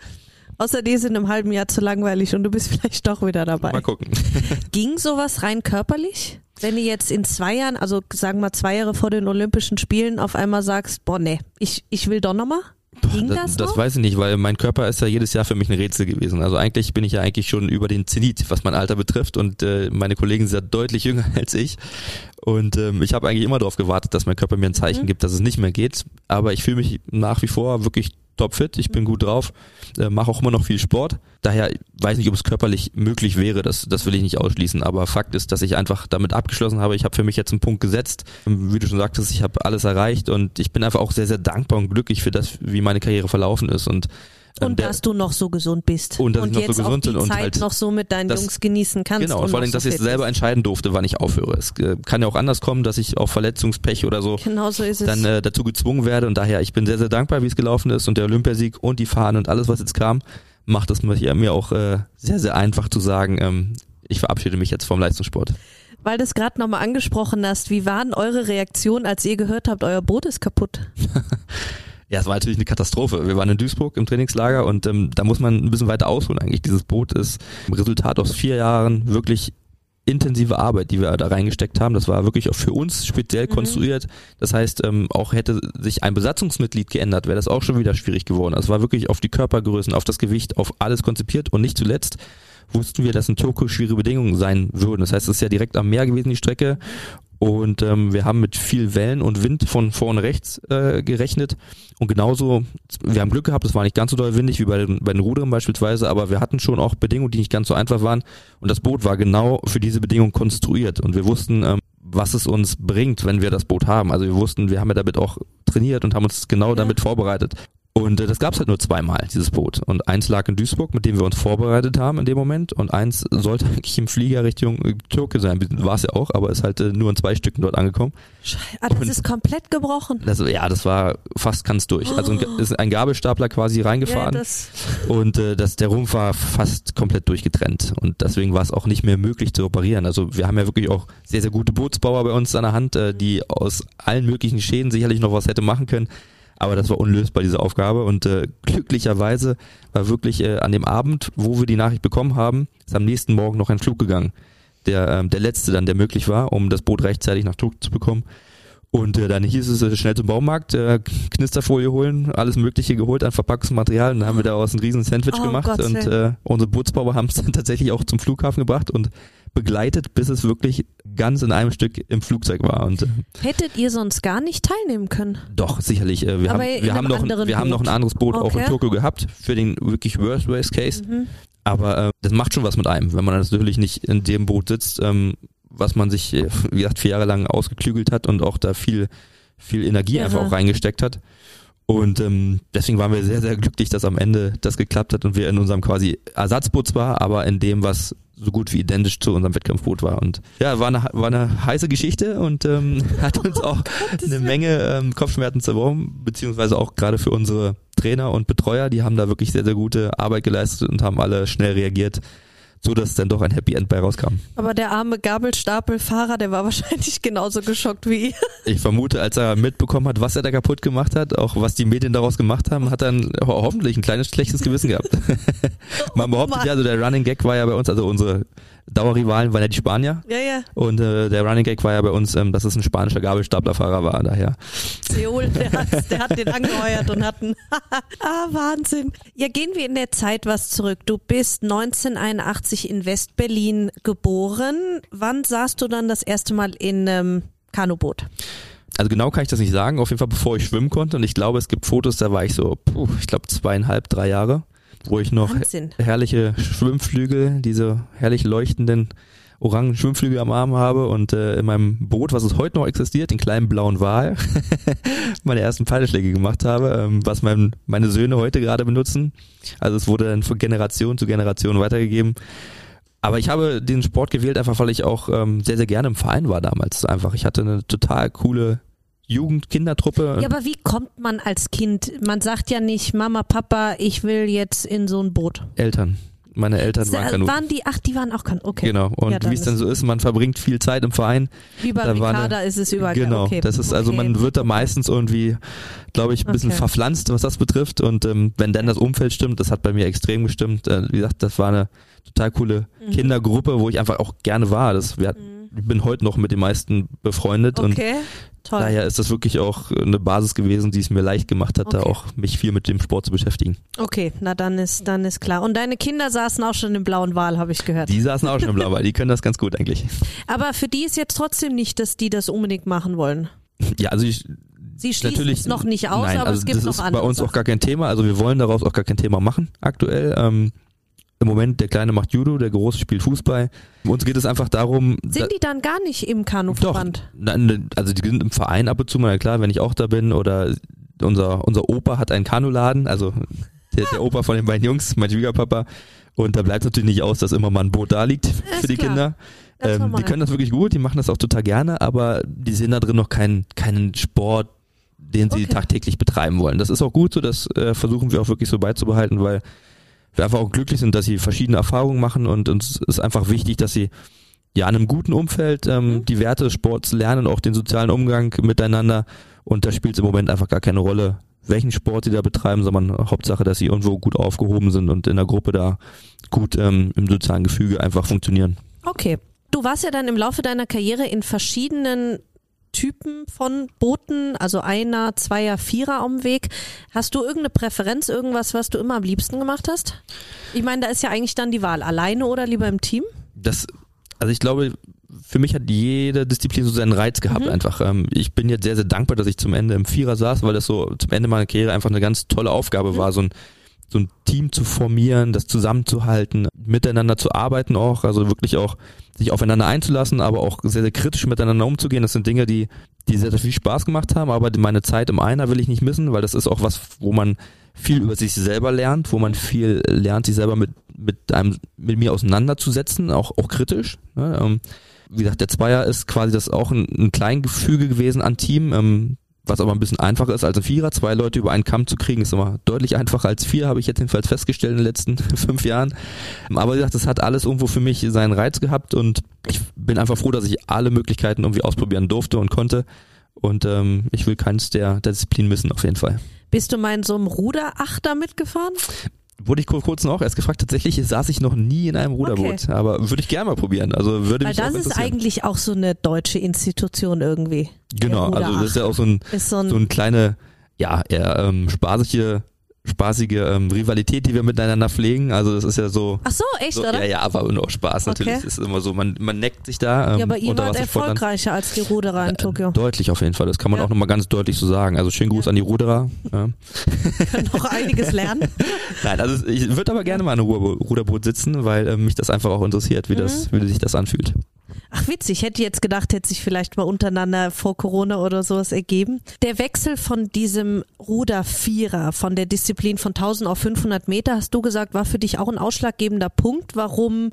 Außer die sind im halben Jahr zu langweilig und du bist *laughs* vielleicht doch wieder dabei. Mal gucken. *laughs* Ging sowas rein körperlich? Wenn du jetzt in zwei Jahren, also sagen wir zwei Jahre vor den Olympischen Spielen, auf einmal sagst, boah, nee, ich, ich will doch nochmal? Ging das, das, das weiß ich nicht, weil mein Körper ist ja jedes Jahr für mich ein Rätsel gewesen. Also eigentlich bin ich ja eigentlich schon über den Zenit, was mein Alter betrifft und äh, meine Kollegen sind ja deutlich jünger *laughs* als ich. Und ähm, ich habe eigentlich immer darauf gewartet, dass mein Körper mir ein Zeichen mhm. gibt, dass es nicht mehr geht. Aber ich fühle mich nach wie vor wirklich topfit, ich bin gut drauf, äh, mache auch immer noch viel Sport. Daher weiß nicht, ob es körperlich möglich wäre, das, das will ich nicht ausschließen. Aber Fakt ist, dass ich einfach damit abgeschlossen habe. Ich habe für mich jetzt einen Punkt gesetzt. Wie du schon sagtest, ich habe alles erreicht und ich bin einfach auch sehr, sehr dankbar und glücklich für das, wie meine Karriere verlaufen ist. Und und der, dass du noch so gesund bist. Und dass und ich noch so gesund bin und Zeit halt noch so mit deinen das, Jungs genießen kannst. Genau, und, vor allem, so dass ich selber entscheiden durfte, wann ich aufhöre. Es äh, kann ja auch anders kommen, dass ich auf Verletzungspech oder so, genau so ist dann äh, dazu gezwungen werde. Und daher, ich bin sehr, sehr dankbar, wie es gelaufen ist. Und der Olympiasieg und die Fahnen und alles, was jetzt kam, macht es mir auch äh, sehr, sehr einfach zu sagen, ähm, ich verabschiede mich jetzt vom Leistungssport. Weil du es gerade nochmal angesprochen hast, wie waren eure Reaktionen, als ihr gehört habt, euer Boot ist kaputt? *laughs* Ja, es war natürlich eine Katastrophe. Wir waren in Duisburg im Trainingslager und ähm, da muss man ein bisschen weiter ausholen eigentlich. Dieses Boot ist ein Resultat aus vier Jahren wirklich intensive Arbeit, die wir da reingesteckt haben. Das war wirklich auch für uns speziell mhm. konstruiert. Das heißt, ähm, auch hätte sich ein Besatzungsmitglied geändert, wäre das auch schon wieder schwierig geworden. Also es war wirklich auf die Körpergrößen, auf das Gewicht, auf alles konzipiert und nicht zuletzt wussten wir, dass in Tokio schwere Bedingungen sein würden. Das heißt, es ist ja direkt am Meer gewesen, die Strecke. Und ähm, wir haben mit viel Wellen und Wind von vorne rechts äh, gerechnet. Und genauso, wir haben Glück gehabt, es war nicht ganz so doll windig wie bei den, bei den Rudern beispielsweise, aber wir hatten schon auch Bedingungen, die nicht ganz so einfach waren. Und das Boot war genau für diese Bedingungen konstruiert. Und wir wussten, ähm, was es uns bringt, wenn wir das Boot haben. Also wir wussten, wir haben ja damit auch trainiert und haben uns genau ja. damit vorbereitet. Und äh, das gab's halt nur zweimal, dieses Boot. Und eins lag in Duisburg, mit dem wir uns vorbereitet haben in dem Moment. Und eins sollte *laughs* eigentlich im Flieger Richtung äh, Türke sein. War es ja auch, aber ist halt äh, nur in zwei Stücken dort angekommen. Ah, das und ist komplett gebrochen. Das, ja, das war fast ganz durch. Oh. Also ein, oh. ist ein Gabelstapler quasi reingefahren. Ja, und äh, das, der Rumpf war fast komplett durchgetrennt. Und deswegen war es auch nicht mehr möglich zu operieren. Also wir haben ja wirklich auch sehr, sehr gute Bootsbauer bei uns an der Hand, äh, die aus allen möglichen Schäden sicherlich noch was hätte machen können. Aber das war unlösbar, diese Aufgabe. Und äh, glücklicherweise war wirklich äh, an dem Abend, wo wir die Nachricht bekommen haben, ist am nächsten Morgen noch ein Flug gegangen. Der, ähm, der letzte dann, der möglich war, um das Boot rechtzeitig nach Tokio zu bekommen. Und äh, dann hieß es äh, schnell zum Baumarkt, äh, Knisterfolie holen, alles Mögliche geholt an Verpackungsmaterial. Und dann haben wir daraus ein riesen Sandwich oh, gemacht. Gott und äh, unsere Bootsbauer haben es dann tatsächlich auch zum Flughafen gebracht und begleitet, bis es wirklich ganz in einem Stück im Flugzeug war. Und, äh, Hättet ihr sonst gar nicht teilnehmen können? Doch, sicherlich. Äh, wir haben, wir haben, noch, ein, wir haben noch ein anderes Boot okay. auch in Tokio gehabt für den wirklich Worst Worst Case. Mhm. Aber äh, das macht schon was mit einem, wenn man natürlich nicht in dem Boot sitzt, ähm, was man sich, äh, *laughs* wie gesagt, vier Jahre lang ausgeklügelt hat und auch da viel, viel Energie ja. einfach auch reingesteckt hat. Und ähm, deswegen waren wir sehr, sehr glücklich, dass am Ende das geklappt hat und wir in unserem quasi Ersatzboot zwar, aber in dem, was so gut wie identisch zu unserem Wettkampfboot war. Und ja, war eine, war eine heiße Geschichte und ähm, *laughs* hat uns auch eine Menge ähm, Kopfschmerzen zerworfen, beziehungsweise auch gerade für unsere Trainer und Betreuer, die haben da wirklich sehr, sehr gute Arbeit geleistet und haben alle schnell reagiert so dass dann doch ein Happy End bei rauskam. Aber der arme Gabelstapelfahrer, der war *laughs* wahrscheinlich genauso geschockt wie ihr. Ich vermute, als er mitbekommen hat, was er da kaputt gemacht hat, auch was die Medien daraus gemacht haben, hat er hoffentlich ein kleines schlechtes Gewissen gehabt. *laughs* Man behauptet oh ja, also der Running Gag war ja bei uns, also unsere Dauerrivalen waren ja die Spanier. Ja, ja. Und äh, der Running Gag war ja bei uns, ähm, dass es ein spanischer Gabelstaplerfahrer war, daher. Seoul, der *laughs* hat, der hat den angeheuert und hat einen *laughs* ah, Wahnsinn. Ja, gehen wir in der Zeit was zurück. Du bist 1981 in Westberlin geboren. Wann saßt du dann das erste Mal in ähm, Kanuboot? Also genau kann ich das nicht sagen, auf jeden Fall bevor ich schwimmen konnte. Und ich glaube, es gibt Fotos, da war ich so, puh, ich glaube zweieinhalb, drei Jahre wo ich noch Wahnsinn. herrliche Schwimmflügel, diese herrlich leuchtenden orangen Schwimmflügel am Arm habe und äh, in meinem Boot, was es heute noch existiert, den kleinen blauen Wal, *laughs* meine ersten Pfeilschläge gemacht habe, ähm, was mein, meine Söhne heute gerade benutzen. Also es wurde dann von Generation zu Generation weitergegeben. Aber ich habe den Sport gewählt, einfach weil ich auch ähm, sehr, sehr gerne im Verein war damals. Einfach, ich hatte eine total coole Jugend, Kindertruppe. Ja, aber wie kommt man als Kind? Man sagt ja nicht, Mama, Papa, ich will jetzt in so ein Boot. Eltern. Meine Eltern waren Kanu. Waren die, ach, die waren auch Kanu, okay. Genau, und ja, wie es dann so ist, man verbringt viel Zeit im Verein. Wie bei Ricarda ist es überall. Genau, okay. das ist, also man wird da meistens irgendwie, glaube ich, ein bisschen okay. verpflanzt, was das betrifft und ähm, wenn dann das Umfeld stimmt, das hat bei mir extrem gestimmt. Äh, wie gesagt, das war eine total coole mhm. Kindergruppe, wo ich einfach auch gerne war. Das, wir, mhm. Ich bin heute noch mit den meisten befreundet okay. und Toll. Daher ist das wirklich auch eine Basis gewesen, die es mir leicht gemacht hat, okay. da auch mich viel mit dem Sport zu beschäftigen. Okay, na dann ist dann ist klar. Und deine Kinder saßen auch schon im blauen Wal, habe ich gehört. Die saßen auch schon im blauen Wal, die können das ganz gut eigentlich. Aber für die ist jetzt trotzdem nicht, dass die das unbedingt machen wollen. Ja, also ich Sie schließen natürlich, es noch nicht aus, nein, aber also es gibt das noch ist andere. Bei uns auch gar kein Thema. Also wir wollen daraus auch gar kein Thema machen aktuell. Ähm, im Moment, der Kleine macht Judo, der Große spielt Fußball. Uns geht es einfach darum. Sind die dann gar nicht im Kanuverband? Doch, also die sind im Verein ab und zu mal, klar, wenn ich auch da bin oder unser, unser Opa hat einen Kanuladen, also der, der Opa von den beiden Jungs, mein Schwiegerpapa. Und da bleibt natürlich nicht aus, dass immer mal ein Boot da liegt für die klar. Kinder. Ähm, die können das wirklich gut, die machen das auch total gerne, aber die sehen da drin noch keinen, keinen Sport, den sie okay. tagtäglich betreiben wollen. Das ist auch gut so, das äh, versuchen wir auch wirklich so beizubehalten, weil wir einfach auch glücklich sind, dass sie verschiedene Erfahrungen machen und uns ist einfach wichtig, dass sie ja in einem guten Umfeld ähm, mhm. die Werte des Sports lernen, auch den sozialen Umgang miteinander und da spielt es im Moment einfach gar keine Rolle, welchen Sport sie da betreiben, sondern Hauptsache, dass sie irgendwo gut aufgehoben sind und in der Gruppe da gut ähm, im sozialen Gefüge einfach funktionieren. Okay. Du warst ja dann im Laufe deiner Karriere in verschiedenen Typen von Booten, also einer, zweier, vierer am Weg. Hast du irgendeine Präferenz, irgendwas, was du immer am liebsten gemacht hast? Ich meine, da ist ja eigentlich dann die Wahl, alleine oder lieber im Team? Das, also ich glaube, für mich hat jede Disziplin so seinen Reiz gehabt mhm. einfach. Ähm, ich bin jetzt sehr, sehr dankbar, dass ich zum Ende im Vierer saß, weil das so zum Ende meiner Karriere einfach eine ganz tolle Aufgabe mhm. war, so ein so ein Team zu formieren, das zusammenzuhalten, miteinander zu arbeiten auch, also wirklich auch sich aufeinander einzulassen, aber auch sehr, sehr kritisch miteinander umzugehen. Das sind Dinge, die, die sehr, sehr viel Spaß gemacht haben, aber meine Zeit im Einer will ich nicht missen, weil das ist auch was, wo man viel über sich selber lernt, wo man viel lernt, sich selber mit, mit einem, mit mir auseinanderzusetzen, auch, auch kritisch. Ne? Ähm, wie gesagt, der Zweier ist quasi das auch ein, ein Kleingefüge gewesen an Team. Ähm, was aber ein bisschen einfacher ist als ein Vierer. Zwei Leute über einen Kamm zu kriegen, ist immer deutlich einfacher als vier, habe ich jetzt jedenfalls festgestellt in den letzten *laughs* fünf Jahren. Aber wie gesagt, das hat alles irgendwo für mich seinen Reiz gehabt und ich bin einfach froh, dass ich alle Möglichkeiten irgendwie ausprobieren durfte und konnte. Und ähm, ich will keins der, der Disziplin missen, auf jeden Fall. Bist du mal in so einem Ruderachter mitgefahren? Wurde ich kurz noch erst gefragt, tatsächlich saß ich noch nie in einem Ruderboot, okay. aber würde ich gerne mal probieren. Also würde Weil mich das ist eigentlich auch so eine deutsche Institution irgendwie. Genau, also das ist ja auch so ein, so ein, so ein kleine, ja, eher ähm, spaßige spaßige ähm, Rivalität, die wir miteinander pflegen. Also das ist ja so. Ach so, echt, so, oder? Ja, ja, aber nur Spaß natürlich. Okay. Es ist immer so, man, man neckt sich da. Ähm, ja, aber ihr wart erfolgreicher als die Ruderer in Tokio. Äh, deutlich auf jeden Fall. Das kann man ja. auch nochmal ganz deutlich so sagen. Also schönen Gruß ja. an die Ruderer. Ja. *laughs* Können noch einiges lernen. *laughs* Nein, also ich würde aber gerne mal in einem Ruderboot sitzen, weil äh, mich das einfach auch interessiert, wie mhm. das, wie sich das anfühlt. Ach witzig, hätte jetzt gedacht, hätte sich vielleicht mal untereinander vor Corona oder sowas ergeben. Der Wechsel von diesem Ruder-Vierer, von der Disziplin von 1000 auf 500 Meter, hast du gesagt, war für dich auch ein ausschlaggebender Punkt, warum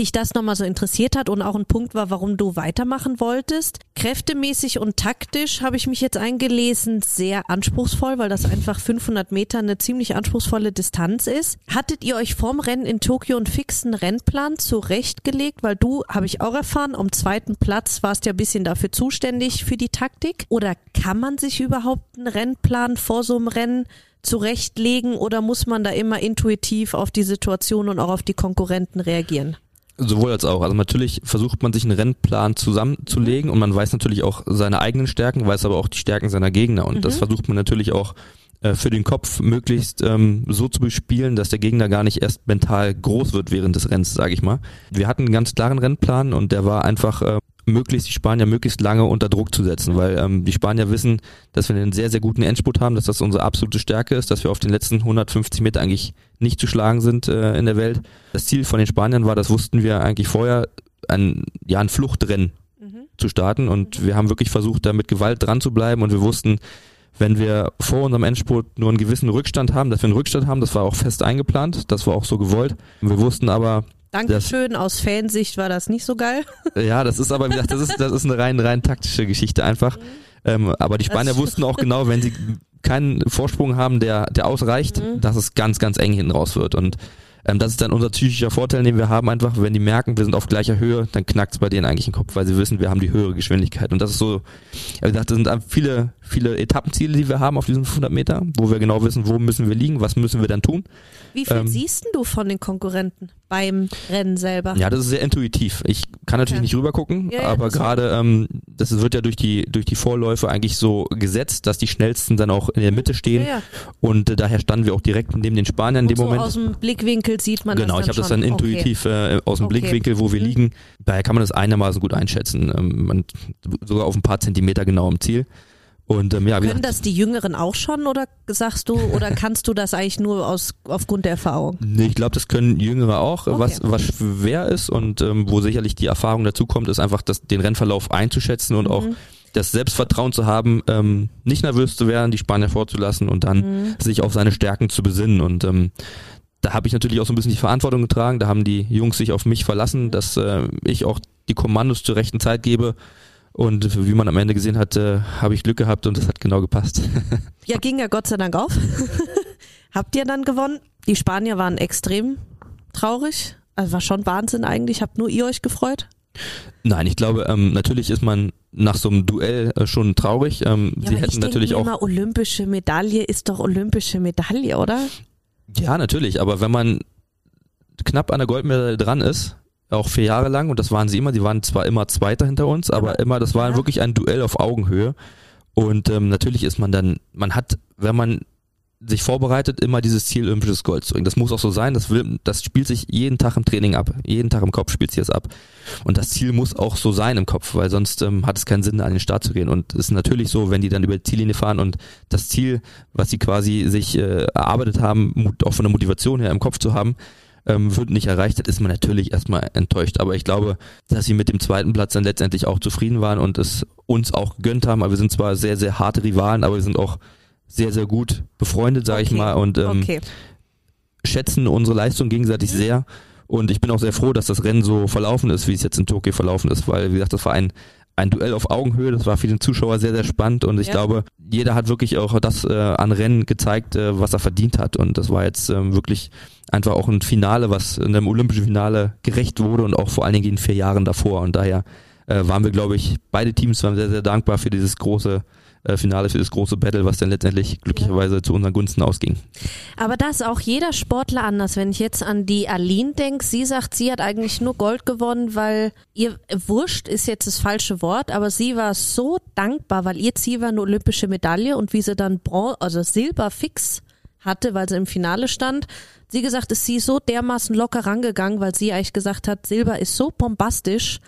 dich das nochmal so interessiert hat und auch ein Punkt war, warum du weitermachen wolltest. Kräftemäßig und taktisch habe ich mich jetzt eingelesen, sehr anspruchsvoll, weil das einfach 500 Meter eine ziemlich anspruchsvolle Distanz ist. Hattet ihr euch vorm Rennen in Tokio einen fixen Rennplan zurechtgelegt? Weil du, habe ich auch erfahren, am zweiten Platz warst ja ein bisschen dafür zuständig für die Taktik. Oder kann man sich überhaupt einen Rennplan vor so einem Rennen zurechtlegen oder muss man da immer intuitiv auf die Situation und auch auf die Konkurrenten reagieren? Sowohl als auch. Also natürlich versucht man sich einen Rennplan zusammenzulegen und man weiß natürlich auch seine eigenen Stärken, weiß aber auch die Stärken seiner Gegner und mhm. das versucht man natürlich auch äh, für den Kopf möglichst ähm, so zu bespielen, dass der Gegner gar nicht erst mental groß wird während des Rennens, sage ich mal. Wir hatten einen ganz klaren Rennplan und der war einfach äh, möglichst die Spanier möglichst lange unter Druck zu setzen, weil ähm, die Spanier wissen, dass wir einen sehr, sehr guten Endspurt haben, dass das unsere absolute Stärke ist, dass wir auf den letzten 150 Meter eigentlich nicht zu schlagen sind äh, in der Welt. Das Ziel von den Spaniern war, das wussten wir eigentlich vorher, ein, ja, ein Fluchtrennen mhm. zu starten und wir haben wirklich versucht, da mit Gewalt dran zu bleiben und wir wussten, wenn wir vor unserem Endspurt nur einen gewissen Rückstand haben, dass wir einen Rückstand haben, das war auch fest eingeplant, das war auch so gewollt. Wir wussten aber, Dankeschön, das, aus Fansicht war das nicht so geil. *laughs* Ja, das ist aber, wie gesagt, das ist, das ist eine rein, rein taktische Geschichte einfach. Mhm. Ähm, aber die Spanier wussten auch genau, wenn sie keinen Vorsprung haben, der, der ausreicht, mhm. dass es ganz, ganz eng hinten raus wird. Und ähm, das ist dann unser psychischer Vorteil, den wir haben einfach, wenn die merken, wir sind auf gleicher Höhe, dann knackt es bei denen eigentlich im Kopf, weil sie wissen, wir haben die höhere Geschwindigkeit. Und das ist so, wie gesagt, das sind viele, viele Etappenziele, die wir haben auf diesen 500 Meter, wo wir genau wissen, wo müssen wir liegen, was müssen wir dann tun. Wie viel ähm, siehst du von den Konkurrenten beim Rennen selber? Ja, das ist sehr intuitiv. Ich kann natürlich ja. nicht rübergucken, ja, ja, aber gerade ähm, das wird ja durch die durch die Vorläufe eigentlich so gesetzt, dass die schnellsten dann auch in der Mitte stehen und äh, daher standen wir auch direkt neben den Spaniern in dem so Moment. Aus dem Blickwinkel sieht man genau, das. Genau, ich habe das dann intuitiv okay. äh, aus dem okay. Blickwinkel, wo wir mhm. liegen. Daher kann man das einigermaßen gut einschätzen. Ähm, man, sogar auf ein paar Zentimeter genau im Ziel. Und, ähm, ja, Können das die Jüngeren auch schon oder sagst du oder *laughs* kannst du das eigentlich nur aus aufgrund der Erfahrung? Nee, ich glaube, das können Jüngere auch. Okay. Was, was schwer ist und ähm, wo sicherlich die Erfahrung dazu kommt, ist einfach das, den Rennverlauf einzuschätzen und mhm. auch das Selbstvertrauen zu haben, ähm, nicht nervös zu werden, die Spanier vorzulassen und dann mhm. sich auf seine Stärken zu besinnen. Und ähm, da habe ich natürlich auch so ein bisschen die Verantwortung getragen. Da haben die Jungs sich auf mich verlassen, dass äh, ich auch die Kommandos zur rechten Zeit gebe und wie man am Ende gesehen hat, äh, habe ich Glück gehabt und das hat genau gepasst. *laughs* ja, ging ja Gott sei Dank auf. *laughs* Habt ihr dann gewonnen? Die Spanier waren extrem traurig. Also war schon Wahnsinn eigentlich. Habt nur ihr euch gefreut? Nein, ich glaube, ähm, natürlich ist man nach so einem Duell äh, schon traurig. Ähm, ja, sie hätten ich natürlich auch. Immer olympische Medaille ist doch olympische Medaille, oder? Ja, natürlich. Aber wenn man knapp an der Goldmedaille dran ist, auch vier Jahre lang und das waren sie immer. Die waren zwar immer Zweiter hinter uns, aber immer, das war ja. wirklich ein Duell auf Augenhöhe. Und ähm, natürlich ist man dann, man hat, wenn man sich vorbereitet, immer dieses Ziel, olympisches Gold zu bringen. Das muss auch so sein. Das will, das spielt sich jeden Tag im Training ab. Jeden Tag im Kopf spielt sich das ab. Und das Ziel muss auch so sein im Kopf, weil sonst ähm, hat es keinen Sinn, an den Start zu gehen. Und es ist natürlich so, wenn die dann über die Ziellinie fahren und das Ziel, was sie quasi sich äh, erarbeitet haben, auch von der Motivation her im Kopf zu haben, ähm, wird nicht erreicht hat, ist man natürlich erstmal enttäuscht. Aber ich glaube, dass sie mit dem zweiten Platz dann letztendlich auch zufrieden waren und es uns auch gegönnt haben. Aber wir sind zwar sehr, sehr harte Rivalen, aber wir sind auch sehr, sehr gut befreundet, sage okay. ich mal, und ähm, okay. schätzen unsere Leistung gegenseitig mhm. sehr. Und ich bin auch sehr froh, dass das Rennen so verlaufen ist, wie es jetzt in Tokio verlaufen ist, weil, wie gesagt, das war ein ein Duell auf Augenhöhe. Das war für den Zuschauer sehr, sehr spannend und ich ja. glaube, jeder hat wirklich auch das äh, an Rennen gezeigt, äh, was er verdient hat. Und das war jetzt ähm, wirklich einfach auch ein Finale, was in einem olympischen Finale gerecht wurde und auch vor allen Dingen in vier Jahren davor. Und daher äh, waren wir, glaube ich, beide Teams waren sehr, sehr dankbar für dieses große äh, Finale für das große Battle, was dann letztendlich glücklicherweise ja. zu unseren Gunsten ausging. Aber da ist auch jeder Sportler anders. Wenn ich jetzt an die Aline denke, sie sagt, sie hat eigentlich nur Gold gewonnen, weil ihr wurscht ist jetzt das falsche Wort, aber sie war so dankbar, weil ihr Ziel war eine olympische Medaille und wie sie dann Bron also Silber fix hatte, weil sie im Finale stand. Sie gesagt, ist sie so dermaßen locker rangegangen, weil sie eigentlich gesagt hat, Silber ist so bombastisch,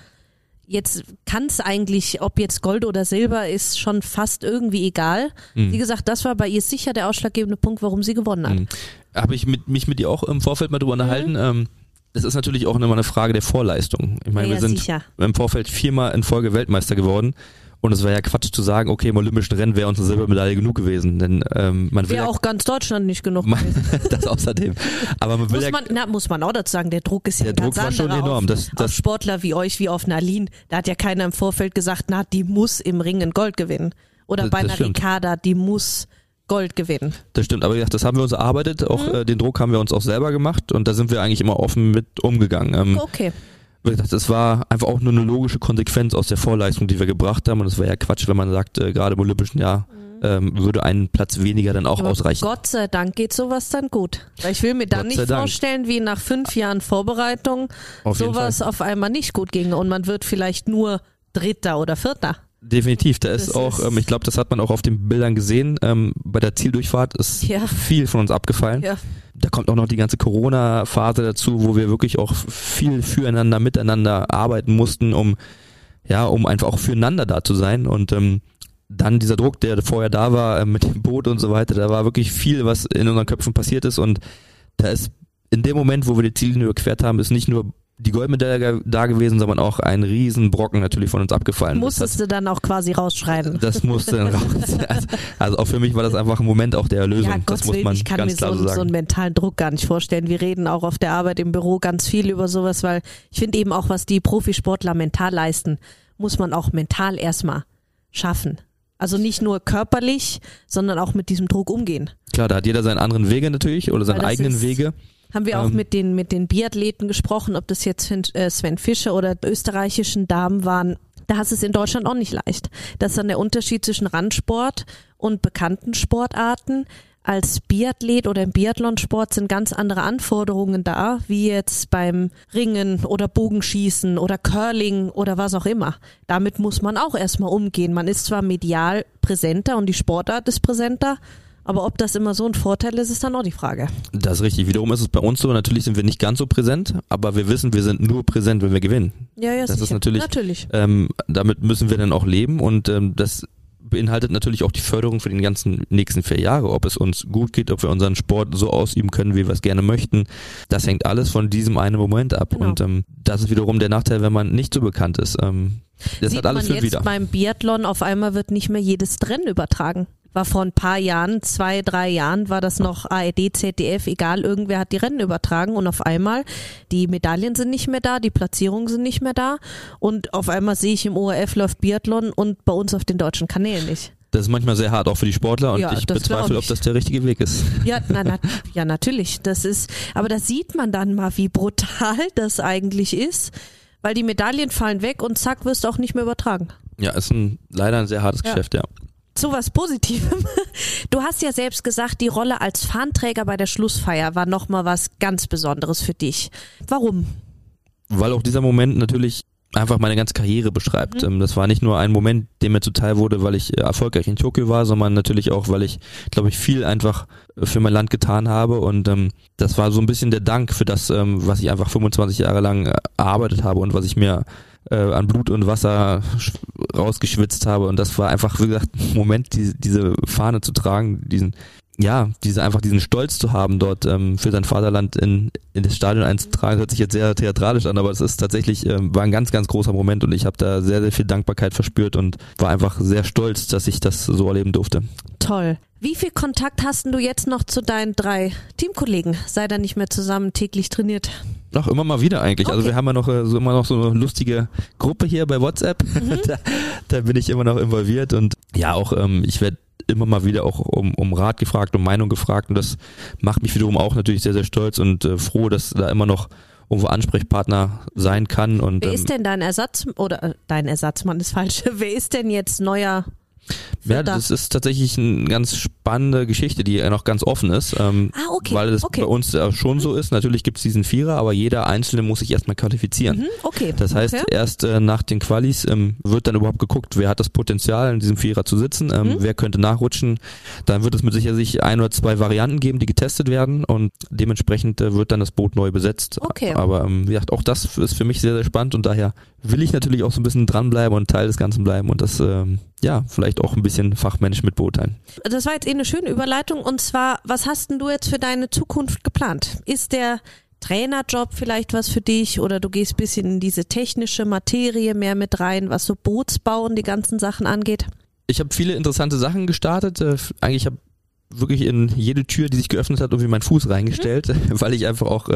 jetzt kann es eigentlich, ob jetzt Gold oder Silber ist, schon fast irgendwie egal. Mhm. Wie gesagt, das war bei ihr sicher der ausschlaggebende Punkt, warum sie gewonnen hat. Mhm. Habe ich mit, mich mit ihr auch im Vorfeld mal drüber unterhalten. Mhm. Ähm, das ist natürlich auch immer eine Frage der Vorleistung. Ich meine, ja, wir sind sicher. im Vorfeld viermal in Folge Weltmeister geworden Und es wäre ja Quatsch zu sagen, okay, im Olympischen Rennen wäre uns eine Silbermedaille genug gewesen. Denn ähm, man will Wäre ja, auch ganz Deutschland nicht genug man, gewesen. *laughs* das außerdem. Aber man will Muss ja, man, na, muss man auch dazu sagen, der Druck ist ja Der ganz Druck war schon enorm. Auf, Das- auf das- Sportler wie euch, wie auf Nalin. Da hat ja keiner im Vorfeld gesagt, na, die muss im Ringen Gold gewinnen. Oder Das- bei einer. Ricarda, die muss Gold gewinnen. Das stimmt, aber das haben wir uns erarbeitet, auch äh, den Druck haben wir uns auch selber gemacht und da sind wir eigentlich immer offen mit umgegangen. Ähm, Okay. Wie gesagt, das war einfach auch nur eine logische Konsequenz aus der Vorleistung, die wir gebracht haben und es wäre ja Quatsch, wenn man sagt, äh, gerade im Olympischen Jahr ähm, würde ein Platz weniger dann auch Aber ausreichen. Gott sei Dank geht sowas dann gut. Weil ich will mir dann nicht Dank. vorstellen, wie nach fünf Jahren Vorbereitung Auf sowas auf einmal nicht gut ginge und man wird vielleicht nur Dritter oder Vierter. Definitiv, da ist Das auch, ist- ähm, ich glaube, das hat man auch auf den Bildern gesehen, ähm, bei der Zieldurchfahrt ist Ja. viel von uns abgefallen. Ja. Da kommt auch noch die ganze Corona-Phase dazu, wo wir wirklich auch viel füreinander, miteinander arbeiten mussten, um ja, um einfach auch füreinander da zu sein und ähm, dann dieser Druck, der vorher da war äh, mit dem Boot und so weiter, da war wirklich viel, was in unseren Köpfen passiert ist und da ist in dem Moment, wo wir die Ziellinie überquert haben, ist nicht nur die Goldmedaille da gewesen, sondern auch ein Riesenbrocken natürlich von uns abgefallen. Das Musstest du dann auch quasi rausschreien. das musste dann raus. *laughs* Also, also auch für mich war das einfach ein Moment auch der Erlösung. Ja, das Gottes muss man ich kann ganz mir klar so, so so einen sagen. mentalen Druck gar nicht vorstellen. Wir reden auch auf der Arbeit im Büro ganz viel über sowas, weil ich finde eben auch, was die Profisportler mental leisten, muss man auch mental erstmal schaffen. Also nicht nur körperlich, sondern auch mit diesem Druck umgehen. Klar, da hat jeder seinen anderen Wege natürlich oder seine Weil das eigenen Wege. Haben wir auch Ähm. mit den, mit den Biathleten gesprochen, ob das jetzt Sven, äh, Sven Fischer oder österreichischen Damen waren. Da hast es in Deutschland auch nicht leicht. Das ist dann der Unterschied zwischen Randsport und bekannten Sportarten. Als Biathlet oder im Biathlonsport sind ganz andere Anforderungen da, wie jetzt beim Ringen oder Bogenschießen oder Curling oder was auch immer. Damit muss man auch erstmal umgehen. Man ist zwar medial präsenter und die Sportart ist präsenter, aber ob das immer so ein Vorteil ist, ist dann auch die Frage. Das ist richtig. Wiederum ist es bei uns so, natürlich sind wir nicht ganz so präsent, aber wir wissen, wir sind nur präsent, wenn wir gewinnen. Ja, ja, Das ist sicher. natürlich- natürlich. Ähm, damit müssen wir dann auch leben und ähm, das beinhaltet natürlich auch die Förderung für die ganzen nächsten vier Jahre, ob es uns gut geht, ob wir unseren Sport so ausüben können, wie wir es gerne möchten. Das hängt alles von diesem einen Moment ab. Genau. Und ähm, das ist wiederum der Nachteil, wenn man nicht so bekannt ist. Ähm, das Sieht hat alles man jetzt wieder. beim Biathlon auf einmal wird nicht mehr jedes Rennen übertragen. War vor ein paar Jahren, zwei, drei Jahren, war das noch ARD, ZDF, egal, irgendwer hat die Rennen übertragen und auf einmal, die Medaillen sind nicht mehr da, die Platzierungen sind nicht mehr da und auf einmal sehe ich im ORF läuft Biathlon und bei uns auf den deutschen Kanälen nicht. Das ist manchmal sehr hart, auch für die Sportler und Ja, ich bezweifle, ob das der richtige Weg ist. *laughs* Ja, na, na, *laughs* ja, natürlich. Das ist, aber da sieht man dann mal, wie brutal *laughs* das eigentlich ist, weil die Medaillen fallen weg und zack, wirst du auch nicht mehr übertragen. Ja, ist ein, leider ein sehr hartes Ja. Geschäft, ja. Zu was Positivem. *laughs* Du hast ja selbst gesagt, die Rolle als Fahnträger bei der Schlussfeier war nochmal was ganz Besonderes für dich. Warum? Weil auch dieser Moment natürlich einfach meine ganze Karriere beschreibt. Mhm. Ähm, Das war nicht nur ein Moment, der mir zuteil wurde, weil ich äh, erfolgreich in Tokio war, sondern natürlich auch, weil ich, glaube ich, viel einfach für mein Land getan habe und ähm, das war so ein bisschen der Dank für das, ähm, was ich einfach 25 Jahre lang äh, erarbeitet habe und was ich mir äh, an Blut und Wasser sch- rausgeschwitzt habe und das war einfach, wie gesagt, Moment, die, diese Fahne zu tragen, diesen ja, diese einfach diesen Stolz zu haben, dort ähm, für sein Vaterland in, in das Stadion einzutragen, hört sich jetzt sehr theatralisch an, aber es ist tatsächlich, ähm, war ein ganz, ganz großer Moment und ich habe da sehr, sehr viel Dankbarkeit verspürt und war einfach sehr stolz, dass ich das so erleben durfte. Toll. Wie viel Kontakt hast du jetzt noch zu deinen drei Teamkollegen? Sei da nicht mehr zusammen täglich trainiert? Ach, immer mal wieder eigentlich. Also Okay. wir haben ja noch äh, so immer noch so eine lustige Gruppe hier bei WhatsApp. *laughs* da, da bin ich immer noch involviert und ja, auch ähm, ich werde immer mal wieder auch um, um Rat gefragt, um Meinung gefragt und das macht mich wiederum auch natürlich sehr, sehr stolz und äh, froh, dass da immer noch irgendwo Ansprechpartner sein kann und Wer ähm, ist denn dein Ersatz oder äh, dein Ersatzmann ist falsch. *laughs* Wer ist denn jetzt neuer? Ja, das ist tatsächlich eine ganz spannende Geschichte, die noch ganz offen ist. Ähm, Ah, okay, Weil es okay. bei uns ja schon so ist. Natürlich gibt es diesen Vierer, aber jeder Einzelne muss sich erstmal qualifizieren. Hm, okay. Das heißt, okay. erst äh, nach den Qualis ähm, wird dann überhaupt geguckt, wer hat das Potenzial, in diesem Vierer zu sitzen, ähm, Mhm. wer könnte nachrutschen. Dann wird es mit Sicherheit sich ein oder zwei Varianten geben, die getestet werden und dementsprechend äh, wird dann das Boot neu besetzt. Okay. Aber ähm, wie gesagt, auch das ist für mich sehr, sehr spannend und daher will ich natürlich auch so ein bisschen dranbleiben und Teil des Ganzen bleiben und das ähm, ja vielleicht auch ein bisschen fachmännisch mit beurteilen. Das war jetzt eh eine schöne Überleitung und zwar, was hast denn du jetzt für deine Zukunft geplant? Ist der Trainerjob vielleicht was für dich oder du gehst bisschen in diese technische Materie mehr mit rein, was so Bootsbauen, die ganzen Sachen angeht? Ich habe viele interessante Sachen gestartet. Äh, eigentlich habe wirklich in jede Tür, die sich geöffnet hat, irgendwie meinen Fuß reingestellt, mhm. *laughs* weil ich einfach auch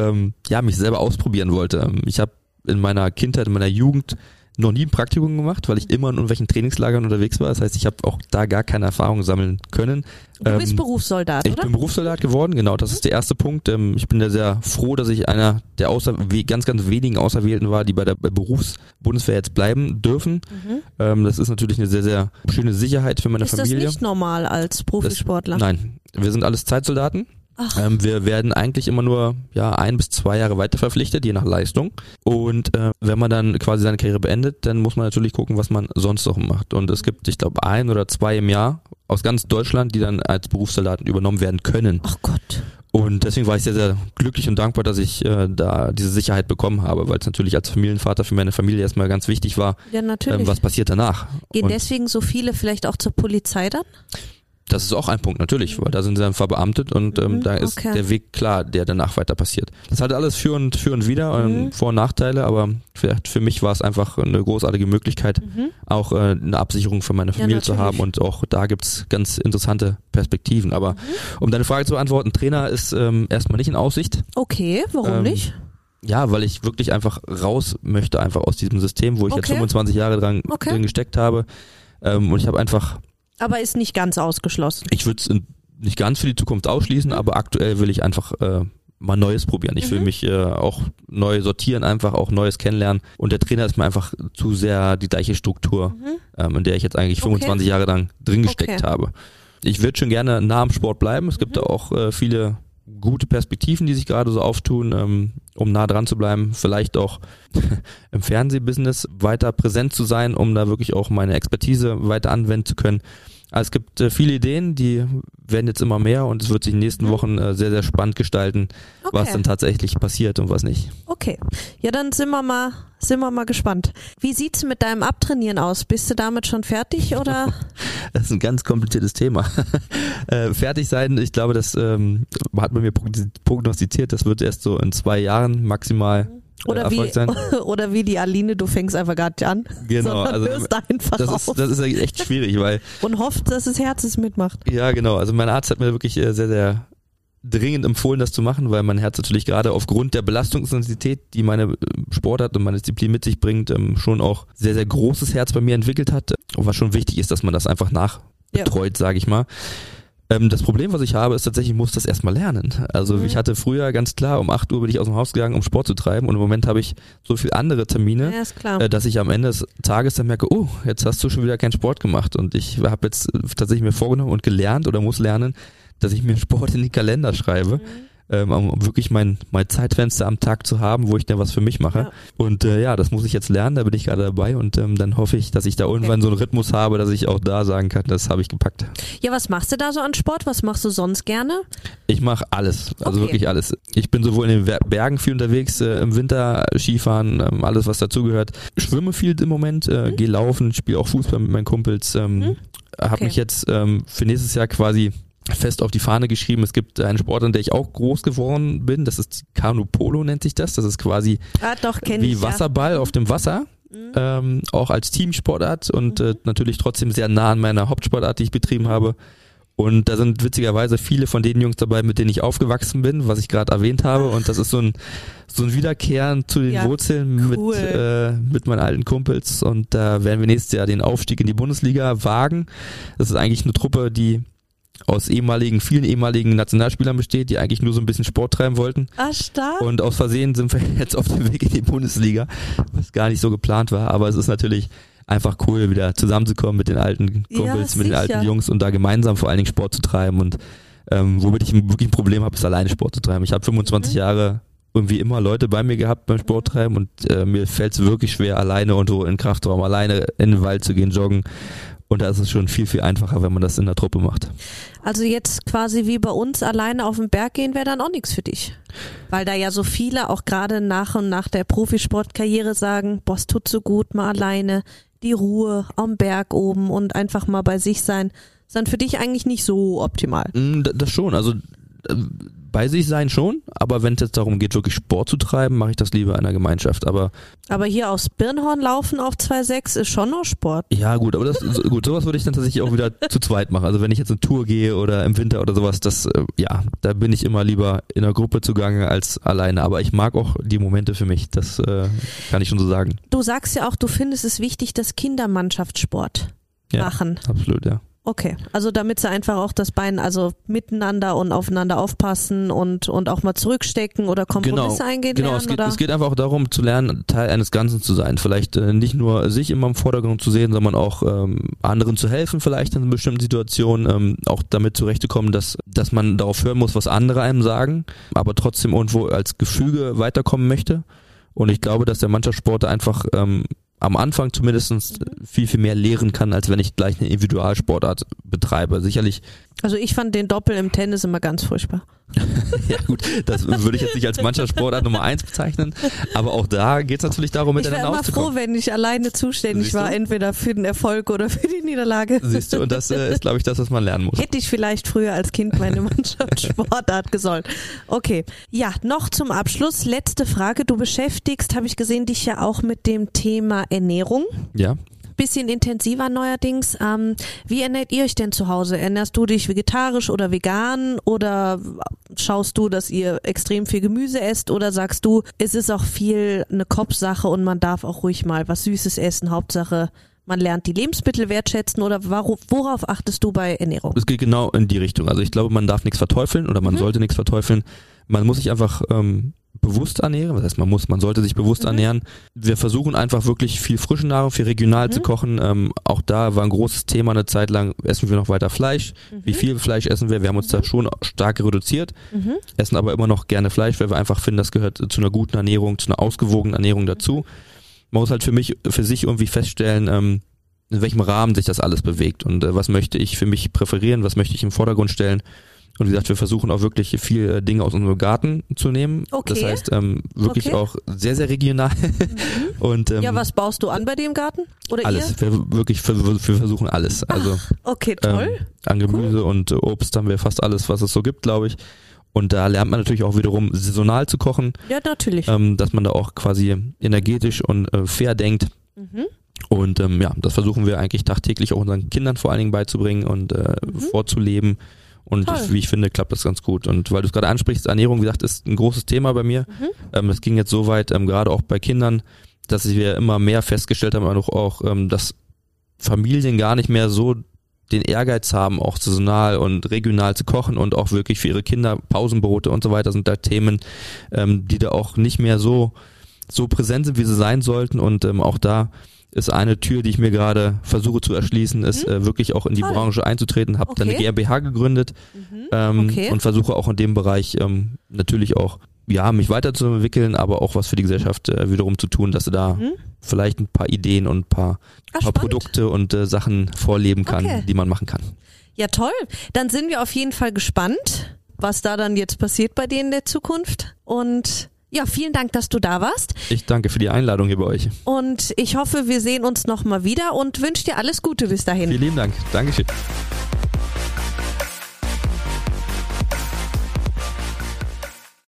ja mich selber ausprobieren wollte. Ähm, ich habe in meiner Kindheit, in meiner Jugend noch nie ein Praktikum gemacht, weil ich immer in irgendwelchen Trainingslagern unterwegs war. Das heißt, ich habe auch da gar keine Erfahrung sammeln können. Du bist ähm, Berufssoldat, ich oder? Ich bin Berufssoldat geworden, genau. Das ist der erste Punkt. Ähm, ich bin da sehr froh, dass ich einer der außer, ganz, ganz wenigen Auserwählten war, die bei der Berufsbundeswehr jetzt bleiben dürfen. Mhm. Ähm, das ist natürlich eine sehr, sehr schöne Sicherheit für meine ist Familie. Ist das nicht normal als Profisportler? Das, nein, wir sind alles Zeitsoldaten. Ähm, wir werden eigentlich immer nur ja ein bis zwei Jahre weiter verpflichtet, je nach Leistung. Und äh, wenn man dann quasi seine Karriere beendet, dann muss man natürlich gucken, was man sonst noch macht. Und es gibt, ich glaube, ein oder zwei im Jahr aus ganz Deutschland, die dann als Berufssoldaten übernommen werden können. Ach Gott. Und deswegen war ich sehr, sehr glücklich und dankbar, dass ich äh, da diese Sicherheit bekommen habe, weil es natürlich als Familienvater für meine Familie erstmal ganz wichtig war, ja, natürlich. Ähm, was passiert danach. Gehen und deswegen so viele vielleicht auch zur Polizei dann? Das ist auch ein Punkt, natürlich, weil da sind sie dann verbeamtet und ähm, mhm, da ist okay. der Weg klar, der danach weiter passiert. Das hat alles für und, für und wieder, ähm, mhm. Vor- und Nachteile, aber vielleicht für mich war es einfach eine großartige Möglichkeit, mhm. auch äh, eine Absicherung für meine Familie ja, zu haben und auch da gibt's ganz interessante Perspektiven. Aber mhm. um deine Frage zu beantworten, Trainer ist ähm, erstmal nicht in Aussicht. Okay, warum ähm, nicht? Ja, weil ich wirklich einfach raus möchte, einfach aus diesem System, wo ich okay. jetzt 25 Jahre dran, okay. drin gesteckt habe. Ähm, und ich habe einfach aber ist nicht ganz ausgeschlossen. Ich würde es nicht ganz für die Zukunft ausschließen, mhm. aber aktuell will ich einfach äh, mal Neues probieren. Ich will mhm. mich äh, auch neu sortieren, einfach auch Neues kennenlernen. Und der Trainer ist mir einfach zu sehr die gleiche Struktur, mhm. ähm, in der ich jetzt eigentlich 25 okay. Jahre lang drin gesteckt okay. habe. Ich würde schon gerne nah am Sport bleiben. Es gibt mhm. da auch äh, viele gute Perspektiven, die sich gerade so auftun, ähm, um nah dran zu bleiben, vielleicht auch *laughs* im Fernsehbusiness weiter präsent zu sein, um da wirklich auch meine Expertise weiter anwenden zu können. Also es gibt äh, viele Ideen, die werden jetzt immer mehr und es wird sich in den nächsten mhm. Wochen äh, sehr, sehr spannend gestalten, okay. was dann tatsächlich passiert und was nicht. Okay. Ja, dann sind wir mal, sind wir mal gespannt. Wie sieht's mit deinem Abtrainieren aus? Bist du damit schon fertig *laughs* oder? das ist ein ganz kompliziertes Thema. *laughs* äh, fertig sein, ich glaube, das ähm, hat man mir prognostiziert, das wird erst so in zwei Jahren maximal mhm oder wie, sein. *laughs* oder wie die Aline, du fängst einfach gar nicht an. *laughs* Genau, also einfach das ist, das ist echt schwierig, weil. *laughs* Und hofft, dass das Herz es mitmacht. Ja, genau. Also mein Arzt hat mir wirklich äh, sehr, sehr dringend empfohlen, das zu machen, weil mein Herz natürlich gerade aufgrund der Belastungsintensität, die meine äh, Sportart und meine Disziplin mit sich bringt, ähm, schon auch sehr, sehr großes Herz bei mir entwickelt hat. Und was schon wichtig ist, dass man das einfach nachbetreut, ja. sage ich mal. Ähm, das Problem, was ich habe, ist tatsächlich, ich muss das erstmal lernen. Also mhm. ich hatte früher ganz klar, um 8 Uhr bin ich aus dem Haus gegangen, um Sport zu treiben und im Moment habe ich so viele andere Termine, ja, äh, dass ich am Ende des Tages dann merke, oh, jetzt hast du schon wieder keinen Sport gemacht und ich habe jetzt tatsächlich mir vorgenommen und gelernt oder muss lernen, dass ich mir *laughs* Sport in den Kalender schreibe. Mhm ähm, um wirklich mein, mein Zeitfenster am Tag zu haben, wo ich dann was für mich mache. Ja. Und äh, ja, das muss ich jetzt lernen, da bin ich gerade dabei und ähm, dann hoffe ich, dass ich da irgendwann so einen Rhythmus habe, dass ich auch da sagen kann, das habe ich gepackt. Ja, was machst du da so an Sport? Was machst du sonst gerne? Ich mache alles, also okay. wirklich alles. Ich bin sowohl in den Bergen viel unterwegs, äh, im Winter Skifahren, ähm, alles was dazugehört. Schwimme viel im Moment, äh, mhm. gehe laufen, spiele auch Fußball mit meinen Kumpels. Ähm, mhm. Okay. Habe mich jetzt ähm, für nächstes Jahr quasi fest auf die Fahne geschrieben. Es gibt einen Sport, in der ich auch groß geworden bin. Das ist Kanu Polo nennt sich das. Das ist quasi ah, doch, wie ich, Wasserball ja. auf dem Wasser. Mhm. Ähm, auch als Teamsportart und mhm. äh, natürlich trotzdem sehr nah an meiner Hauptsportart, die ich betrieben habe. Und da sind witzigerweise viele von den Jungs dabei, mit denen ich aufgewachsen bin, was ich gerade erwähnt habe. *laughs* Und das ist so ein, so ein Wiederkehren zu den ja, Wurzeln cool. mit, äh, mit meinen alten Kumpels. Und da werden wir nächstes Jahr den Aufstieg in die Bundesliga wagen. Das ist eigentlich eine Truppe, die aus ehemaligen, vielen ehemaligen Nationalspielern besteht, die eigentlich nur so ein bisschen Sport treiben wollten. Ah, stark. Und aus Versehen sind wir *laughs* jetzt auf dem Weg in die Bundesliga, was gar nicht so geplant war, aber es ist natürlich einfach cool, wieder zusammenzukommen mit den alten Kumpels, ja, mit den alten Jungs und da gemeinsam vor allen Dingen Sport zu treiben und ähm, womit ich wirklich ein Problem habe, ist alleine Sport zu treiben. Ich habe 25 mhm. Jahre irgendwie immer Leute bei mir gehabt beim Sporttreiben und äh, mir fällt es wirklich schwer, alleine und so in Kraftraum, alleine in den Wald zu gehen, joggen und da ist es schon viel, viel einfacher, wenn man das in der Truppe macht. Also jetzt quasi wie bei uns alleine auf den Berg gehen wäre dann auch nichts für dich. Weil da ja so viele auch gerade nach und nach der Profisportkarriere sagen, boah, es tut so gut, mal alleine, die Ruhe am Berg oben und einfach mal bei sich sein. Ist dann für dich eigentlich nicht so optimal. Mm, das schon. Also äh, bei sich sein schon, aber wenn es jetzt darum geht, wirklich Sport zu treiben, mache ich das lieber in einer Gemeinschaft. Aber Aber hier aus Birnhorn laufen auf 2,6 ist schon noch Sport. ja, gut, aber das so- gut, sowas würde ich dann tatsächlich auch wieder zu zweit machen. Also wenn ich jetzt eine Tour gehe oder im Winter oder sowas, das äh, ja, da bin ich immer lieber in einer Gruppe zugange als alleine. Aber ich mag auch die Momente für mich. Das äh, kann ich schon so sagen. Du sagst ja auch, du findest es wichtig, dass Kinder Mannschaftssport Ja. machen. Absolut, ja. Okay, also damit sie einfach auch das Bein also miteinander und aufeinander aufpassen und und auch mal zurückstecken oder Kompromisse eingehen genau. lernen Es geht, es geht einfach auch darum zu lernen, Teil eines Ganzen zu sein. Vielleicht äh, nicht nur sich immer im Vordergrund zu sehen, sondern auch ähm, anderen zu helfen, vielleicht in bestimmten Situationen, ähm, auch damit zurechtzukommen, dass dass man darauf hören muss, was andere einem sagen, aber trotzdem irgendwo als Gefüge weiterkommen möchte. Und ich glaube, dass der Mannschaftssport einfach ähm, am Anfang zumindest viel, viel mehr lehren kann, als wenn ich gleich eine Individualsportart betreibe. Sicherlich also ich fand den Doppel im Tennis immer ganz furchtbar. *laughs* Ja gut, das würde ich jetzt nicht als Mannschaftssportart Nummer eins bezeichnen, aber auch da geht es natürlich darum, Ich wäre miteinander immer froh, wenn ich alleine zuständig war, entweder für den Erfolg oder für die Niederlage. Siehst du, und das äh, ist, glaube ich, das, was man lernen muss. Hätte ich vielleicht früher als Kind meine Mannschaftssportart *laughs* gesollt. Okay. Ja, noch zum Abschluss. Letzte Frage. Du beschäftigst, habe ich gesehen, dich ja auch mit dem Thema Ernährung. Ja, Bisschen intensiver neuerdings. Ähm, wie ernährt ihr euch denn zu Hause? Ernährst du dich vegetarisch oder vegan oder schaust du, dass ihr extrem viel Gemüse esst oder sagst du, es ist auch viel eine Kopfsache und man darf auch ruhig mal was Süßes essen? Hauptsache, man lernt die Lebensmittel wertschätzen oder worauf achtest du bei Ernährung? es geht genau in die Richtung. Also ich glaube, man darf nichts verteufeln oder man Mhm. sollte nichts verteufeln. Man muss sich einfach ähm, bewusst ernähren. Was heißt man muss? Man sollte sich bewusst Mhm. ernähren. Wir versuchen einfach wirklich viel frische Nahrung, viel regional Mhm. zu kochen. Ähm, auch da war ein großes Thema eine Zeit lang, essen wir noch weiter Fleisch? Wie viel Fleisch essen wir? Wir haben uns da schon stark reduziert. Mhm. essen aber immer noch gerne Fleisch, weil wir einfach finden, das gehört zu einer guten Ernährung, zu einer ausgewogenen Ernährung dazu. Man muss halt für mich, für sich irgendwie feststellen, ähm, in welchem Rahmen sich das alles bewegt und äh, was möchte ich für mich präferieren, was möchte ich im Vordergrund stellen. Und wie gesagt, wir versuchen auch wirklich viel äh, Dinge aus unserem Garten zu nehmen. Okay. Das heißt, ähm, wirklich Okay. auch sehr, sehr regional. *laughs* und ähm, Ja, was baust du an bei im Garten? Oder alles. ihr? Wir wirklich, wir, versuchen alles. Also Okay, toll. ähm, an Gemüse und äh, Obst haben wir fast alles, was es so gibt, glaube ich. Und da lernt man natürlich auch wiederum saisonal zu kochen, ja, natürlich. ähm, dass man da auch quasi energetisch und äh, fair denkt. Mhm. Und ähm, ja, das versuchen wir eigentlich tagtäglich auch unseren Kindern vor allen Dingen beizubringen und äh, vorzuleben. Und. Toll. wie ich finde, klappt das ganz gut. Und weil du es gerade ansprichst, Ernährung, wie gesagt, ist ein großes Thema bei mir. Mhm. Ähm, es ging jetzt so weit, ähm, gerade auch bei Kindern, dass wir immer mehr festgestellt haben, auch, auch ähm, dass Familien gar nicht mehr so den Ehrgeiz haben, auch saisonal und regional zu kochen und auch wirklich für ihre Kinder Pausenbrote und so weiter sind da Themen, ähm, die da auch nicht mehr so so präsent sind, wie sie sein sollten und ähm, auch da ist eine Tür, die ich mir gerade versuche zu erschließen, ist äh, wirklich auch in die Toll. Branche einzutreten, habe dann eine Okay. GmbH gegründet Mhm. ähm, Okay. und versuche auch in dem Bereich ähm, natürlich auch ja mich weiterzuentwickeln, aber auch was für die Gesellschaft äh, wiederum zu tun, dass sie da Mhm. vielleicht ein paar Ideen und ein paar, Ah, paar. Produkte und äh, Sachen vorleben kann, Okay. die man machen kann. Ja, toll. Dann sind wir auf jeden Fall gespannt, was da dann jetzt passiert bei dir in der Zukunft. Und ja, vielen Dank, dass du da warst. Ich danke für die Einladung hier bei euch. Und ich hoffe, wir sehen uns nochmal wieder und wünsche dir alles Gute bis dahin. Vielen lieben Dank. Dankeschön.